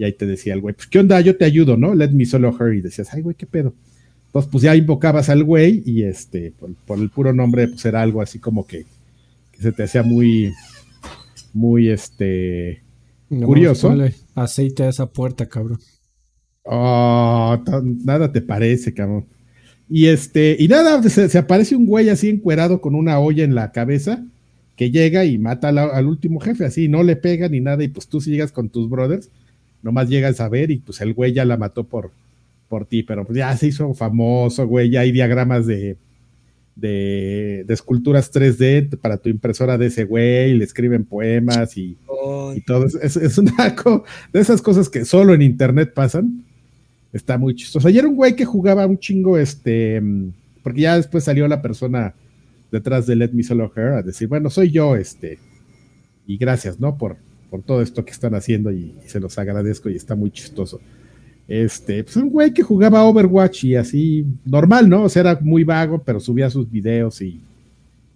y ahí te decía el güey, pues, ¿qué onda? Yo te ayudo, ¿no? Let me solo her, y decías, ay, güey, ¿qué pedo? Entonces, pues ya invocabas al güey y este, por, por el puro nombre, pues era algo así como que, que se te hacía muy, muy, este, Nomás Curioso. aceite a esa puerta, cabrón. oh, nada te parece, cabrón. Y este, y nada, se, se aparece un güey así encuerado con una olla en la cabeza que llega y mata la- al último jefe, así, no le pega ni nada, y pues tú si llegas con tus brothers, nomás llegas a ver y pues el güey ya la mató por, por ti, pero pues ya se hizo famoso, güey, ya hay diagramas de, de, de esculturas 3D para tu impresora de ese güey, le escriben poemas y, y todo. Es, es- una de esas cosas que solo en internet pasan. Está muy chistoso. Ayer un güey que jugaba un chingo, este, porque ya después salió la persona detrás de Let Me Solo Her a decir, bueno, soy yo, este, y gracias, ¿no? Por, por todo esto que están haciendo y, y se los agradezco y está muy chistoso. Este, pues un güey que jugaba Overwatch y así, normal, ¿no? O sea, era muy vago, pero subía sus videos y,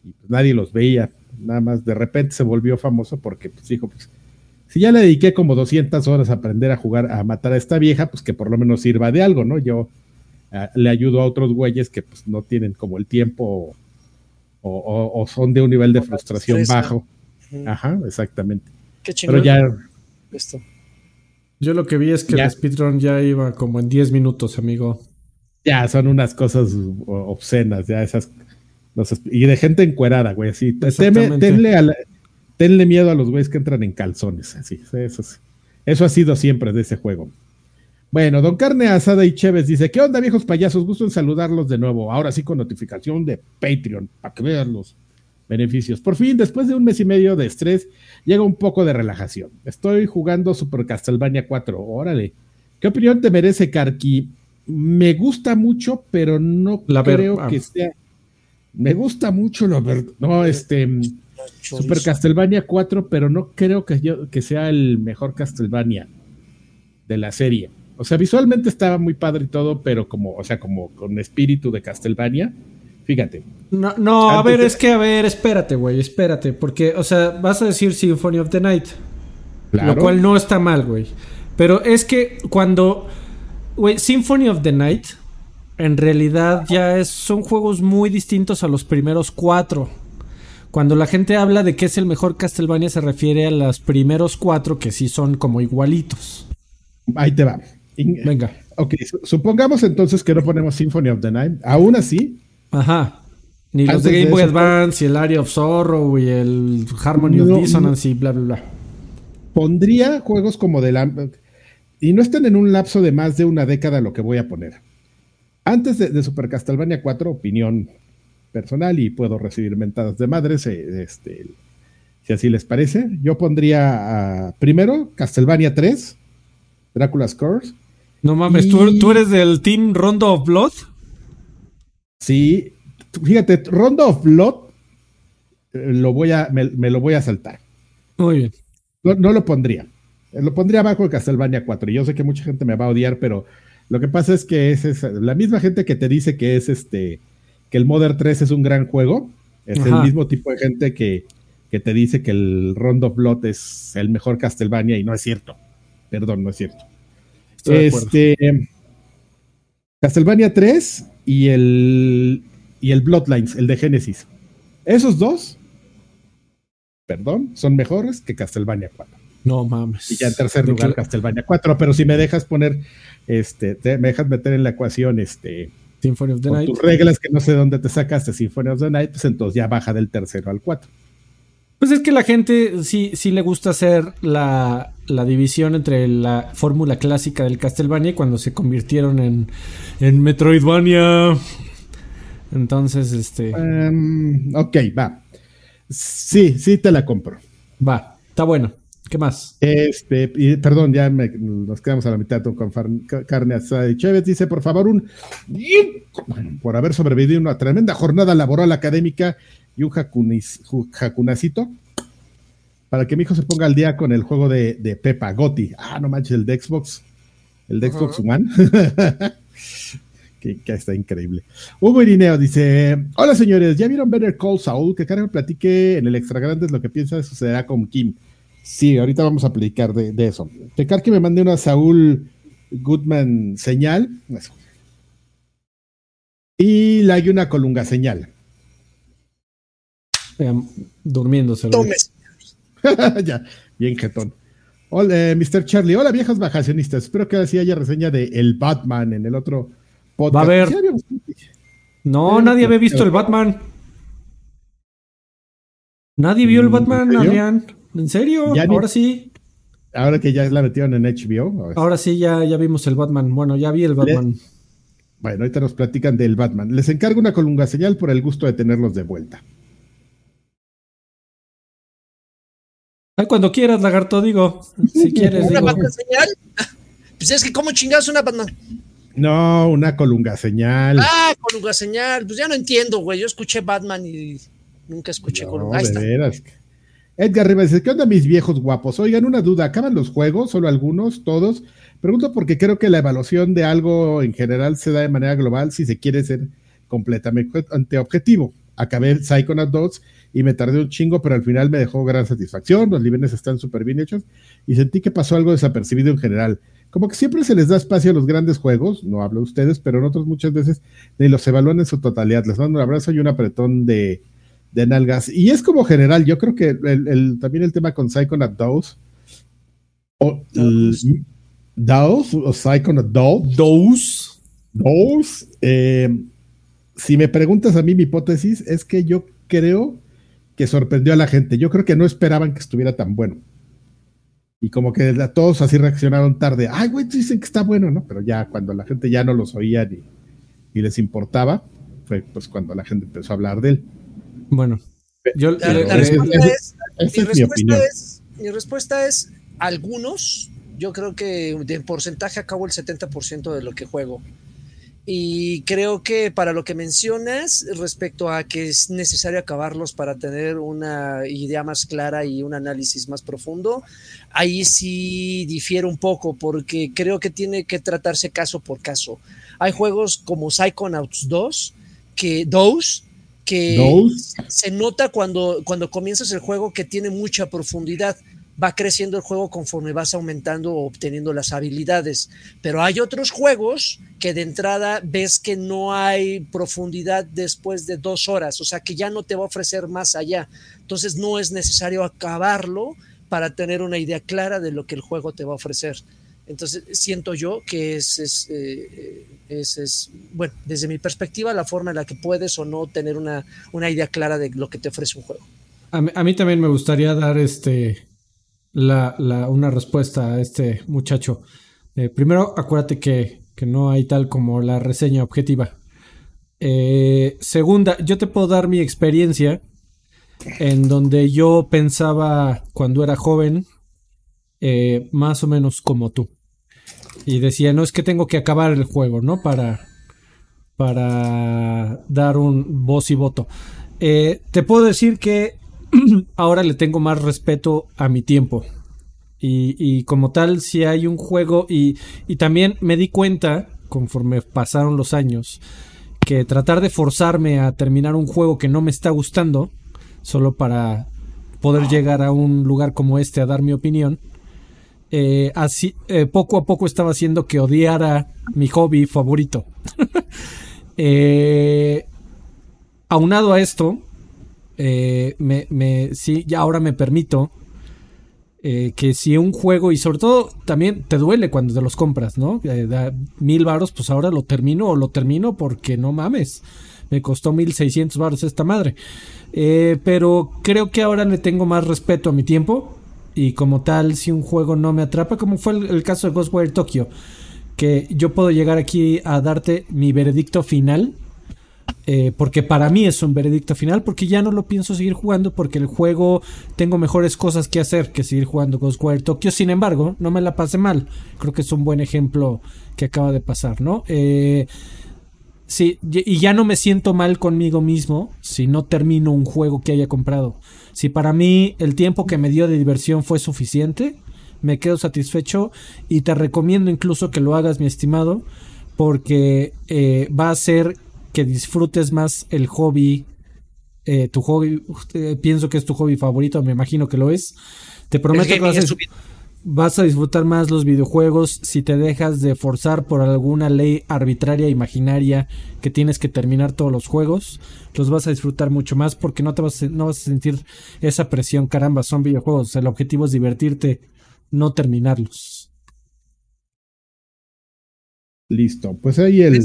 y, pues, nadie los veía. Nada más de repente se volvió famoso porque pues dijo, pues si ya le dediqué como 200 horas a aprender a jugar, a matar a esta vieja, pues que por lo menos sirva de algo, ¿no? Yo ah, le ayudo a otros güeyes que pues no tienen como el tiempo o, o- o son de un nivel de frustración bajo. Ajá, exactamente. Qué chingón. Pero ya, Esto. Yo lo que vi es que Ya. el speedrun ya iba como en 10 minutos, amigo. Ya, son unas cosas obscenas, ya esas. y de gente encuerada, güey, así. tenle, tenle miedo a los güeyes que entran en calzones, así. Eso, eso ha sido siempre de ese juego. Bueno, don Carne Asada y Chévez dice: ¿Qué onda, viejos payasos? Gusto en saludarlos de nuevo. Ahora sí con notificación de Patreon, para que vean los beneficios. Por fin, después de un mes y medio de estrés, llega un poco de relajación. Estoy jugando Super Castlevania 4. Órale. ¿Qué opinión te merece, Karki? Me gusta mucho, pero no creo que sea. Me gusta mucho lo No, este. Super Castlevania 4, pero no creo que, yo, que sea el mejor Castlevania de la serie. O sea, visualmente estaba muy padre y todo, pero como, o sea, como con espíritu de Castlevania. Fíjate. No, no a ver, es que, a ver, espérate, güey, espérate. Porque, o sea, vas a decir Symphony of the Night. Lo cual no está mal, güey. Pero es que cuando. Güey, Symphony of the Night. En realidad ya es, son juegos muy distintos a los primeros cuatro. Cuando la gente habla de que es el mejor Castlevania, se refiere a los primeros cuatro que sí son como igualitos. Ahí te va. Venga. Ok, supongamos entonces que no ponemos Symphony of the Night. Aún así, Ajá. Ni los de Game Boy Advance, y el Area of Sorrow, y el Harmony of Dissonance, y bla, bla, bla. Pondría juegos como de la. Y no estén en un lapso de más de una década lo que voy a poner. Antes de, Super Castlevania 4, opinión personal, y puedo recibir mentadas de madres, este, si así les parece. Yo pondría primero Castlevania 3, Dracula's Curse. No mames, ¿tú, ¿tú eres del Team Rondo of Blood? Sí, fíjate, Rondo of Blood eh, lo voy a, me, lo voy a saltar. Muy bien. No, lo pondría. Lo pondría abajo de Castlevania 4. Yo sé que mucha gente me va a odiar, pero lo que pasa es que es, la misma gente que te dice que es este que el Modern 3 es un gran juego. Es el mismo tipo de gente que, que te dice que el Rondo of Blood es el mejor Castlevania y no es cierto. Perdón, no es cierto. este Castlevania 3 y el, y el Bloodlines, el de Genesis. Esos dos, perdón, son mejores que Castlevania 4. No mames. Y ya en tercer lugar, Castlevania 4. Pero si me dejas poner, este, me dejas meter en la ecuación, este. Symphony of the Night. Tus reglas que no sé dónde te sacaste Symphony of the Night, pues entonces ya baja del tercero al 4. Pues es que la gente sí, sí le gusta hacer la, la división entre la fórmula clásica del Castlevania y cuando se convirtieron en, en Metroidvania. Entonces, este. Em, ok, va. Sí, sí te la compro. Va, está bueno. ¿Qué más? Este, perdón, ya nos quedamos a la mitad con carne asada y Chévez. Dice, por favor, un por haber sobrevivido una tremenda jornada laboral académica y un jacunacito para que mi hijo se ponga al día con el juego de, de Pepa Gotti. Ah, no manches, el de Xbox. El de Xbox One. que, está increíble. Hugo Irineo dice: Hola señores, ¿ya vieron Better Call Saul? Que Karen platique en el Extra Grandes lo que piensa sucederá con Kim. Sí, ahorita vamos a platicar de, de eso. Que que me mande una Saúl Goodman señal. Y la hay una colunga señal. durmiéndose. ya, bien jetón. Hola, eh, Mr. Charlie. Hola, viejas vacacionistas. Espero que así haya reseña de El Batman en el otro podcast. Va a ver. No, nadie había visto el Batman. Nadie vio el Batman, Adrián. ¿En serio? Ahora sí. Ahora que ya la metieron en HBO. Ahora sí, ya, ya vimos el Batman. Bueno, ya vi el Batman. Bueno, ahorita nos platican del Batman. Les encargo una colunga señal por el gusto de tenerlos de vuelta. Ay, cuando quieras, lagarto, digo. Si quieres. ¿Una digo. señal? Pues es que, ¿cómo chingados una banda? No, una colunga señal. Ah, colunga señal. Pues ya no entiendo, güey. Yo escuché Batman y nunca escuché colunga. De veras. Edgar Rivas dice: ¿Qué onda, mis viejos guapos? Oigan, una duda. ¿Acaban los juegos? ¿Solo algunos? ¿Todos? Pregunto porque creo que la evaluación de algo en general se da de manera global si se quiere ser completamente objetivo. Acabé Psychonaut 2 y me tardé un chingo, pero al final me dejó gran satisfacción, los niveles están súper bien hechos y sentí que pasó algo desapercibido en general. Como que siempre se les da espacio a los grandes juegos, no hablo de ustedes, pero en otros muchas veces ni los evalúan en su totalidad. Les mando un abrazo y un apretón de, de nalgas. Y es como general, yo creo que el, también el tema con Psychonaut 2 o, 2 o Psychonaut 2 2 Dos, eh, si me preguntas a mí, mi hipótesis es que yo creo que sorprendió a la gente. Yo creo que no esperaban que estuviera tan bueno. Y como que todos así reaccionaron tarde. Ay, güey, dicen que está bueno, ¿no? Pero ya cuando la gente ya no los oía ni, les importaba, fue pues cuando la gente empezó a hablar de él. Bueno, yo la, respuesta es, mi, respuesta es, mi respuesta es algunos. Yo creo que de porcentaje acabo el 70% de lo que juego. Y creo que para lo que mencionas respecto a que es necesario acabarlos para tener una idea más clara y un análisis más profundo, ahí sí difiere un poco porque creo que tiene que tratarse caso por caso. Hay juegos como Psychonauts 2, que 2, que se nota cuando, cuando comienzas el juego que tiene mucha profundidad va creciendo el juego conforme vas aumentando o obteniendo las habilidades. Pero hay otros juegos que de entrada ves que no hay profundidad después de dos horas, o sea que ya no te va a ofrecer más allá. Entonces no es necesario acabarlo para tener una idea clara de lo que el juego te va a ofrecer. Entonces siento yo que es, es, eh, es, bueno, desde mi perspectiva, la forma en la que puedes o no tener una, una idea clara de lo que te ofrece un juego. A mí, a mí también me gustaría dar este la, una respuesta a este muchacho. Eh, primero, acuérdate que, que, no hay tal como la reseña objetiva. Eh, segunda, yo te puedo dar mi experiencia en donde yo pensaba cuando era joven, eh, más o menos como tú. Y decía, no es que tengo que acabar el juego, ¿no? Para, para dar un voz y voto. te puedo decir que ahora le tengo más respeto a mi tiempo. Y, como tal, si hay un juego y, también me di cuenta, conforme pasaron los años, que tratar de forzarme a terminar un juego que no me está gustando, solo para poder llegar a un lugar como este a dar mi opinión, eh, así eh, poco a poco estaba haciendo que odiara mi hobby favorito. eh, aunado a esto, eh, me, me, sí, ya ahora me permito eh, que si un juego, y sobre todo también te duele cuando te los compras, ¿no? Eh, da mil varos, pues ahora lo termino o lo termino porque no mames. Me costó mil seiscientos varos esta madre. pero creo que ahora le tengo más respeto a mi tiempo. Y como tal, si un juego no me atrapa, como fue el, el caso de Ghostwire Tokyo, que yo puedo llegar aquí a darte mi veredicto final eh, porque para mí es un veredicto final, porque ya no lo pienso seguir jugando, porque el juego tengo mejores cosas que hacer que seguir jugando Ghostwire Tokyo. Sin embargo, no me la pasé mal. Creo que es un buen ejemplo que acaba de pasar, ¿no? Eh, sí, y ya no me siento mal conmigo mismo si no termino un juego que haya comprado. Si para mí el tiempo que me dio de diversión fue suficiente, me quedo satisfecho y te recomiendo incluso que lo hagas, mi estimado, porque eh, va a ser que disfrutes más el hobby, eh, tu hobby, eh, pienso que es tu hobby favorito, me imagino que lo es. Te prometo que vas a, disfrutar más los videojuegos si te dejas de forzar por alguna ley arbitraria, imaginaria, que tienes que terminar todos los juegos. Los vas a disfrutar mucho más porque no te vas no vas a sentir esa presión, caramba, son videojuegos. El objetivo es divertirte, no terminarlos. Listo, pues ahí el.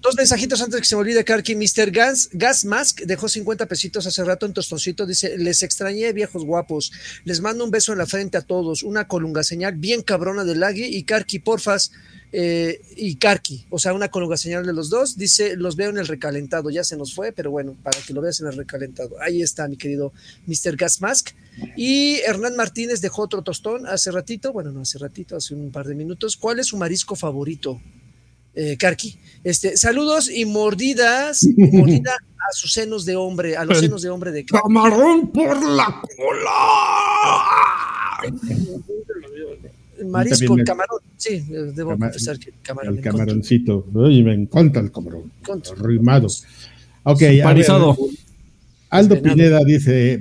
dos mensajitos antes que se me olvide, Karki. Mr. Gas, Gas Mask dejó 50 pesitos hace rato en Tostoncito. Dice: Les extrañé, viejos guapos. Les mando un beso en la frente a todos. Una colunga señal bien cabrona de Lagui y Karki, porfas. Eh, y Karki, o sea, una colunga señal de los dos. Dice: Los veo en el recalentado. Ya se nos fue, pero bueno, para que lo veas en el recalentado. Ahí está, mi querido Mr. Gas Mask. Y Hernán Martínez dejó otro tostón hace ratito. Bueno, no hace ratito, hace un par de minutos. ¿Cuál es su marisco favorito? Eh, Karki. Este, saludos y mordidas, mordida a sus senos de hombre, a los senos de hombre de Camarón por la cola. Marisco, el camarón, sí, debo confesar que el camarón. El camaroncito, y me encanta el camarón. Rimado. Ok, Aldo Pineda dice,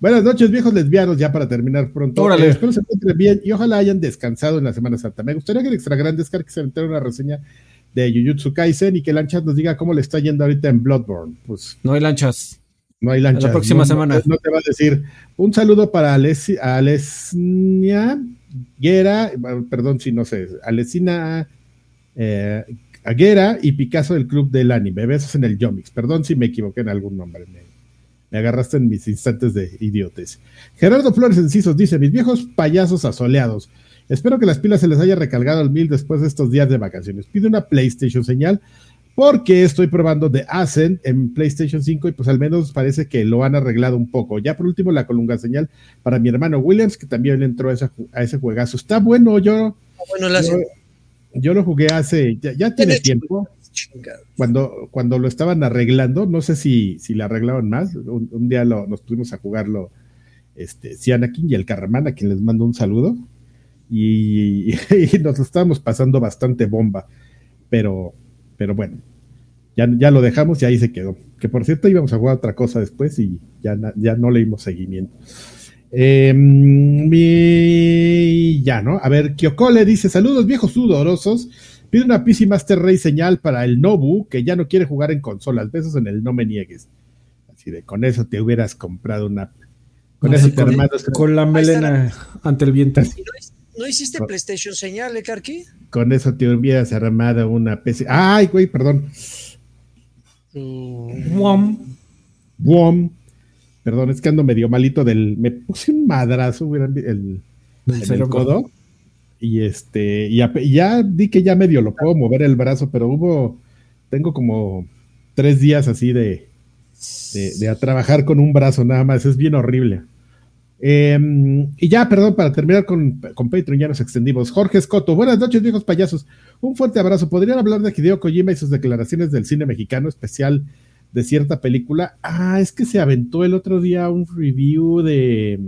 Buenas noches, viejos lesbianos, ya para terminar pronto. Eh, espero se encuentren bien y ojalá hayan descansado en la Semana Santa. Me gustaría que el Extra Grande que se metiera una reseña de Jujutsu Kaisen y que Lanchas nos diga cómo le está yendo ahorita en Bloodborne. Pues no hay lanchas. No hay lanchas. La próxima semana. No, te va a decir. Un saludo para Alesnia Guera, perdón si no sé, Alesina eh, Aguera y Picasso del Club del Anime. Besos en el Yomix. Perdón si me equivoqué en algún nombre. Me, me agarraste en mis instantes de idiotes. Gerardo Flores Encisos dice: Mis viejos payasos asoleados. Espero que las pilas se les haya recargado al mil después de estos días de vacaciones. Pide una PlayStation señal porque estoy probando The Ascent en PlayStation 5 y pues al menos parece que lo han arreglado un poco. Ya por último la colunga señal para mi hermano Williams que también entró a, esa, a ese juegazo. Está bueno, yo, Bueno, la yo, yo lo jugué hace, ya, ya tiene tiempo. Cuando, cuando lo estaban arreglando, no sé si, si le arreglaron más. Un, día lo, nos pusimos a jugarlo, este, Sianakin y el Carramán, a quien les mando un saludo. Y, y nos lo estábamos pasando bastante bomba. Pero, pero bueno, ya, ya lo dejamos y ahí se quedó. Que por cierto íbamos a jugar otra cosa después y ya, ya no le dimos seguimiento. Eh, mi, ya, ¿no? A ver, Kyoko le dice: Saludos, viejos sudorosos. Pide una PC Master Race señal para el Nobu, que ya no quiere jugar en consolas. Besos en el no me niegues. Así de con eso te hubieras comprado una. Con eso te con, con la melena ante el viento. ¿Y ¿No, hiciste PlayStation señal, eh, Karki? con eso te hubieras armado una PC. Ay, güey, perdón. Muam. Wom. Perdón, es que ando medio malito del. Me puse un madrazo güey, el, en el codo. Y este, y ya di que ya medio lo puedo mover el brazo, pero hubo, tengo como tres días así de, de, a trabajar con un brazo nada más, es bien horrible. Eh, y ya, perdón, para terminar con, con Patreon, ya nos extendimos. Jorge Escoto, buenas noches, viejos payasos. Un fuerte abrazo. ¿Podrían hablar de Hideo Kojima y sus declaraciones del cine mexicano especial de cierta película? Ah, es que se aventó el otro día un review de,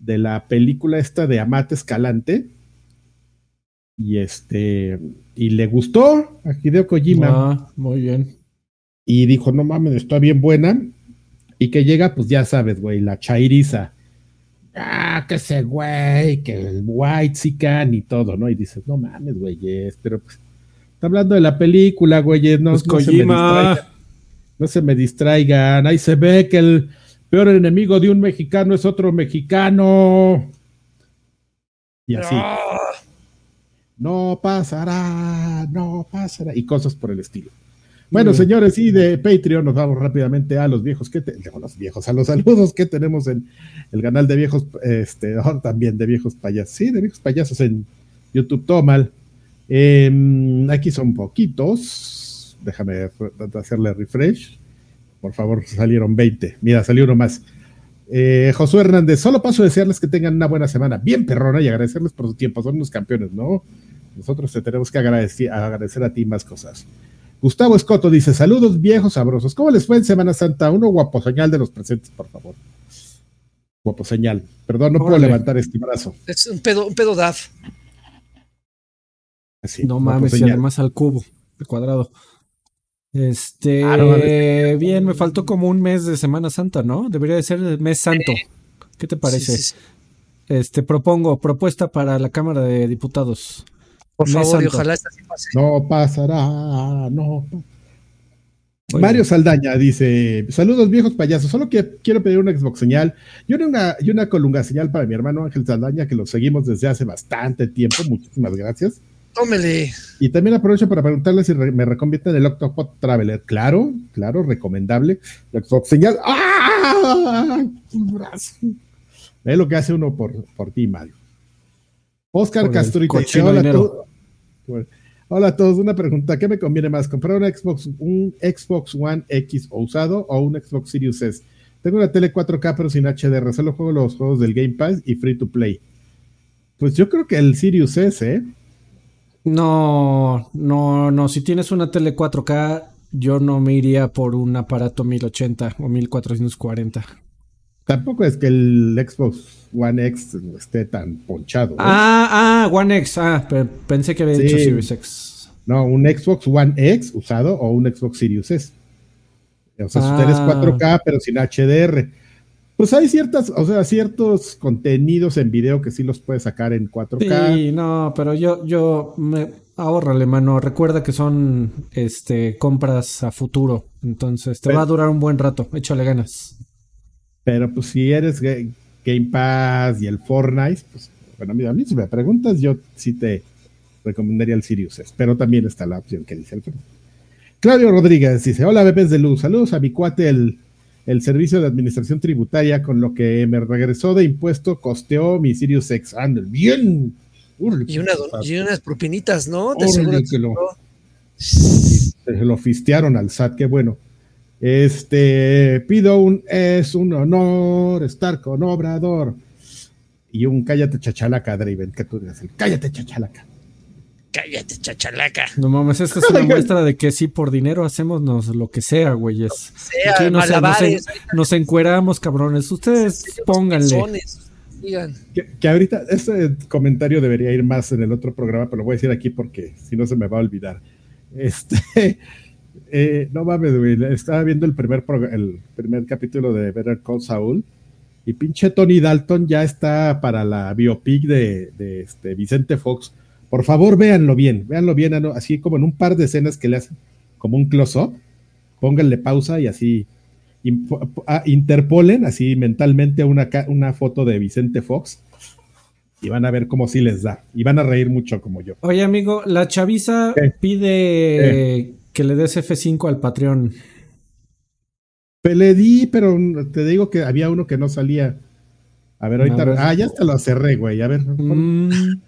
de la película esta de Amate Escalante. Y este, y le gustó a Hideo Kojima Ah, muy bien. y dijo, no mames, está bien buena. Y que llega, pues ya sabes, güey, la chairiza. Ah, que ese güey, que el white sican y todo, ¿no? Y dices, no mames, güey, pero pues, está hablando de la película, güey, no, Pues no se me distraigan. No se me distraigan. Ahí se ve que el peor enemigo de un mexicano es otro mexicano. Y así. Ah, No pasará, no pasará. Y cosas por el estilo. Bueno, Mm. señores, y de Patreon nos vamos rápidamente a los viejos que te- digo, los viejos, a los saludos que tenemos en el canal de viejos, este, oh, también de viejos payasos, sí, de viejos payasos en YouTube, todo mal. Em, aquí son poquitos. Déjame hacerle refresh. Por favor, salieron 20. Mira, salió uno más. Eh, Josué Hernández, solo paso a desearles que tengan una buena semana, bien perrona, y agradecerles por su tiempo. Son unos campeones, ¿no? Nosotros te tenemos que agradecer, agradecer a ti más cosas. Gustavo Escoto dice: Saludos viejos sabrosos. ¿Cómo les fue en Semana Santa? Uno guapo señal de los presentes, por favor. Guapo señal. Perdón, no puedo levantar este brazo. es un pedo, un pedo DAF. Así, No mames, y además al cubo, de cuadrado. Este, Ah, bien, me faltó como un mes de Semana Santa, ¿no? Debería de ser el mes santo. ¿Qué te parece? Sí, sí, sí. Este, propongo propuesta para la Cámara de Diputados. Por favor, y ojalá esta sí pase. No pasará, no. Muy Mario bien. Saldaña dice: Saludos viejos payasos, solo que quiero pedir una Xbox señal y una, y una colunga señal para mi hermano Ángel Saldaña, que lo seguimos desde hace bastante tiempo. Muchísimas gracias. Tómele. Y también aprovecho para preguntarle si re- me recomiendan el Octopod Traveler. Claro, claro, recomendable. La Xbox señal. ¡Ah! Un brazo. Ve lo que hace uno por, por ti, Mario. Oscar cochino Hola a dinero". todos. Hola a todos, una pregunta, ¿qué me conviene más? ¿Comprar una Xbox, un Xbox One X o usado o un Xbox Series S? Tengo una tele 4K pero sin HDR, solo juego los juegos del Game Pass y Free to Play. Pues yo creo que el Sirius S, ¿eh? No, no, no. Si tienes una tele 4K, yo no me iría por un aparato 1080 o 1440. Tampoco es que el Xbox One X esté tan ponchado. ¿eh? Ah, ah, One X. Ah, pe- pensé que había Sí. dicho Series X. No, un Xbox One X usado o un Xbox Series S. O sea, Ah. si tienes 4K pero sin HDR. Pues hay ciertas, o sea, ciertos contenidos en video que sí los puedes sacar en 4K. Sí, no, pero yo, yo me ahórrale, mano. Recuerda que son este compras a futuro. Entonces te Pero- va a durar un buen rato. Échale ganas. Pero pues si eres ga- Game Pass y el Fortnite, pues bueno, mira, a mí si me preguntas, yo sí te recomendaría el Sirius S, pero también está la opción que dice Alfredo. Claudio Rodríguez dice: Hola, bebés de luz. Saludos a mi cuate, el, el servicio de administración tributaria, con lo que me regresó de impuesto, costeó mi Sirius X. Andel, bien. Y, una, y unas propinitas, ¿no? Seguro que lo- se lo fistearon al SAT, qué bueno. Este, pido un, es un honor estar con Obrador. Y un cállate chachalaca, Draven, que tú digas, el cállate chachalaca. Cállate, chachalaca. No mames, esta es una muestra de que sí, por dinero hacemos nos lo que sea, güeyes. Sea, Aquí nos, nos, malabares, en- nos encueramos, cabrones. Ustedes pónganle. que ahorita, este comentario debería ir más en el otro programa, pero lo voy a decir aquí porque si no se me va a olvidar. Este, eh, no mames, güey, estaba viendo el primer, el primer capítulo de Better Call Saul y pinche Tony Dalton ya está para la biopic de, de este Vicente Fox. Por favor, véanlo bien, véanlo bien, ano- así como en un par de escenas que le hacen como un close-up, pónganle pausa y así ah, interpolen así mentalmente una, una foto de Vicente Fox y van a ver cómo sí les da. Y van a reír mucho como yo. Oye, amigo, la chaviza ¿Qué? pide que le des F5 al Patreon. Le di, pero te digo que había uno que no salía. A ver, ahorita. Ah, ya hasta lo cerré, güey. A ver. Mm,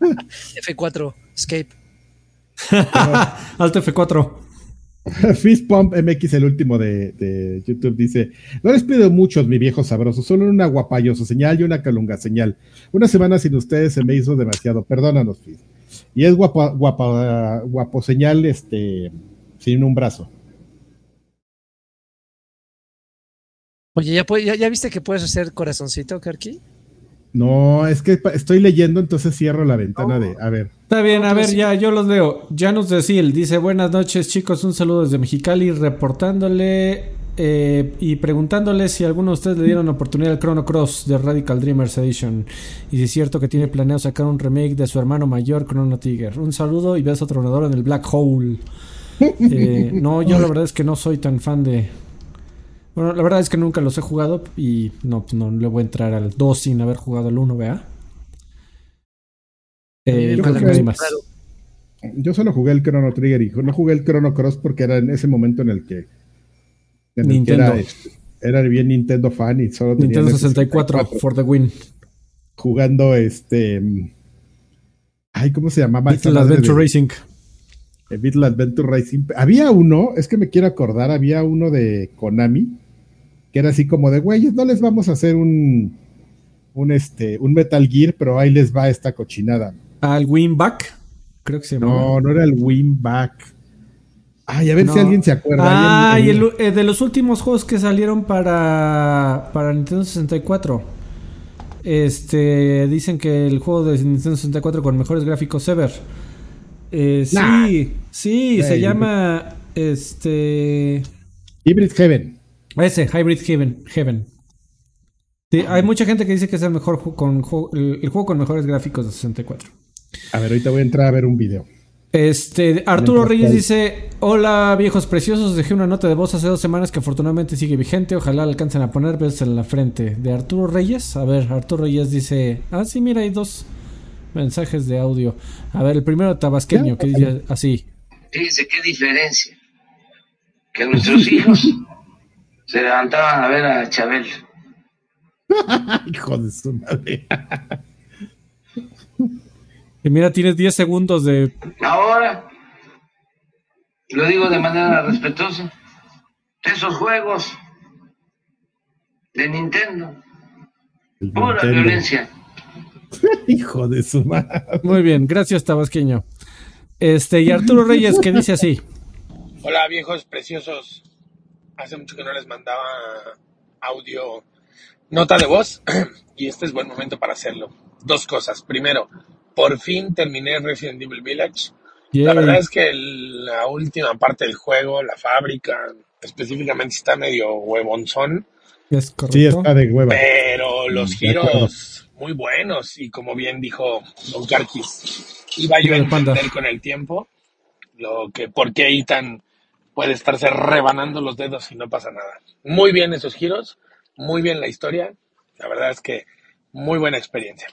F4, escape. Alt F4. Fist Pump MX, el último de, de YouTube, dice: No les pido muchos, mi viejo sabroso, solo una guapayoso señal y una calunga señal. Una semana sin ustedes se me hizo demasiado. Perdónanos, Fist. Y es guapa, guapa, guapo señal, este, sin un brazo. Oye, ¿ya, puede- ya, ya viste que puedes hacer corazoncito, Karki? No, es que estoy leyendo, entonces cierro la ventana de. A ver. Está bien, a ver, sí. ya yo los leo. Janus Decil dice: Buenas noches, chicos. Un saludo desde Mexicali, reportándole eh, y preguntándole si alguno de ustedes le dieron oportunidad al Chrono Cross de Radical Dreamers Edition. Y si es cierto que tiene planeado sacar un remake de su hermano mayor, Chrono Trigger. Un saludo y beso tronador en el Black Hole. Eh, no, yo la verdad es que no soy tan fan de. Bueno, la verdad es que nunca los he jugado y no, pues no le voy a entrar al 2 sin haber jugado el 1, ¿vea? Eh, Yo que más. solo jugué el Chrono Trigger y no jugué el Chrono Cross porque era en ese momento en el que, en el que Nintendo. era, este, era bien Nintendo fan y solo tenía Nintendo ese 64 for the win. jugando este ay cómo se llamaba Little Adventure de- Racing. De Beatle Adventure Racing había uno es que me quiero acordar había uno de Konami que era así como de güeyes no les vamos a hacer un un este un Metal Gear pero ahí les va esta cochinada Al Winback. Creo que se llama. no no era el Winback ay a ver No. si alguien se acuerda Ah, y el, eh, de los últimos juegos que salieron para, para Nintendo 64. Este, dicen que el juego de Nintendo 64 con mejores gráficos ever. Eh, sí, sí, se llama este Hybrid Heaven ese Hybrid Heaven. Heaven. Sí, hay mucha gente que dice que es el mejor ju- con ju- el, juego con mejores gráficos de 64. a ver ahorita voy a entrar a ver un video Este, Arturo Reyes dice: Hola viejos preciosos, dejé una nota de voz hace dos semanas que afortunadamente sigue vigente. Ojalá la alcancen a poner besos en la frente. De Arturo Reyes, a ver, Arturo Reyes dice: Ah, sí, mira, hay dos mensajes de audio. A ver, el primero tabasqueño que dice así: Fíjense qué diferencia. Que nuestros hijos se levantaban a ver a Chabel. hijo de su madre Y mira, tienes 10 segundos de. Ahora, lo digo de manera respetuosa, esos juegos de Nintendo, pura Nintendo. violencia. hijo de su madre Muy bien, gracias tabasqueño. Este, y Arturo Reyes que dice así: Hola viejos preciosos. Hace mucho que no les mandaba audio, nota de voz y este es buen momento para hacerlo. Dos cosas. Primero, por fin terminé Resident Evil Village. La verdad es que el- la última parte del juego, la fábrica, específicamente está medio huevonzón, Es correcto. Sí, está de hueva. pero los giros muy buenos y como bien dijo Don Carquis, iba yo a entender con el tiempo lo que por qué Ethan puede estarse rebanando los dedos y no pasa nada. Muy bien esos giros, muy bien la historia, la verdad es que muy buena experiencia.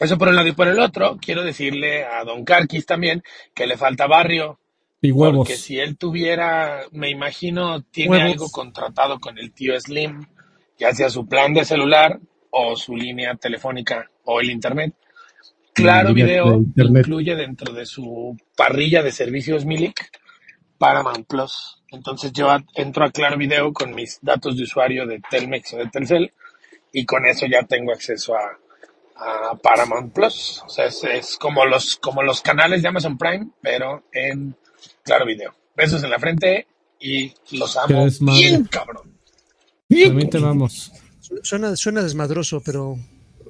Eso por un lado y por el otro, quiero decirle a Don Carquis también que le falta barrio. Y huevos. Porque si él tuviera, me imagino, tiene Huevos. algo contratado con el tío Slim, ya sea su plan de celular o su línea telefónica o el internet. Claro Video internet. incluye dentro de su parrilla de servicios Milik Paramount Plus. Entonces yo entro a Claro Video con mis datos de usuario de Telmex o de Telcel y con eso ya tengo acceso a, a Paramount Plus. O sea, es, es como los como los canales de Amazon Prime, pero en Claro Video. Besos en la frente y los amo bien cabrón. También te vamos. Suena, suena desmadroso, pero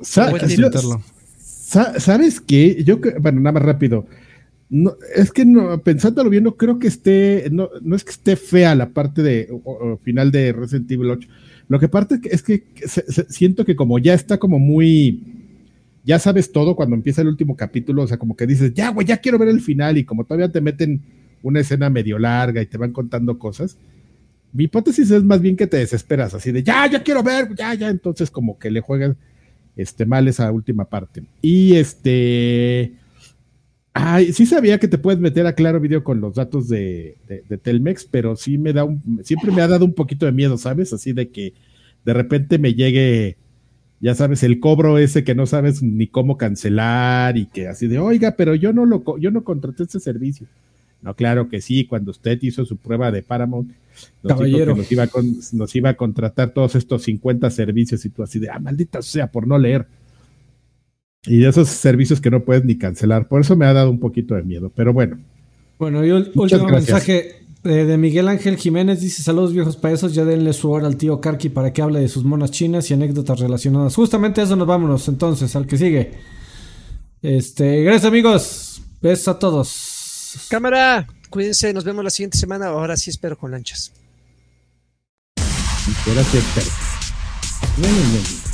Sa- Buen yo- intentarlo. sa- ¿Sabes qué? Yo, bueno, nada más rápido. No, es que no, pensándolo bien, no creo que esté, no, no es que esté fea la parte de o- o final de Resident Evil 8. Lo que parte es que, es que se- se- siento que como ya está como muy, ya sabes todo cuando empieza el último capítulo, o sea, como que dices, ya, güey, ya quiero ver el final y como todavía te meten una escena medio larga y te van contando cosas. Mi hipótesis es más bien que te desesperas, así de, ya, ya quiero ver, ya, ya, entonces como que le juegas este, mal esa última parte. Y este. Ay, sí sabía que te puedes meter a Claro Video con los datos de, de- Telmex, pero sí me da un, siempre me ha dado un poquito de miedo, ¿sabes? Así de que de repente me llegue, ya sabes, el cobro ese que no sabes ni cómo cancelar y que así de, oiga, pero yo no lo, yo no contraté este servicio. No, claro que sí, cuando usted hizo su prueba de Paramount, nos, dijo que nos, iba con- nos iba a contratar todos estos 50 servicios y tú así de, ah, maldita sea, por no leer. Y de esos servicios que no puedes ni cancelar. Por eso me ha dado un poquito de miedo. Pero bueno, Bueno, y último gracias. mensaje eh, de Miguel Ángel Jiménez. Dice, saludos viejos paesos, ya denle su hora al tío Karki para que hable de sus monas chinas y anécdotas relacionadas. Justamente a eso nos vámonos entonces, al que sigue. Este, gracias amigos. Besos a todos. Cámara, cuídense, nos vemos la siguiente semana. Ahora sí espero con lanchas. no, no, no.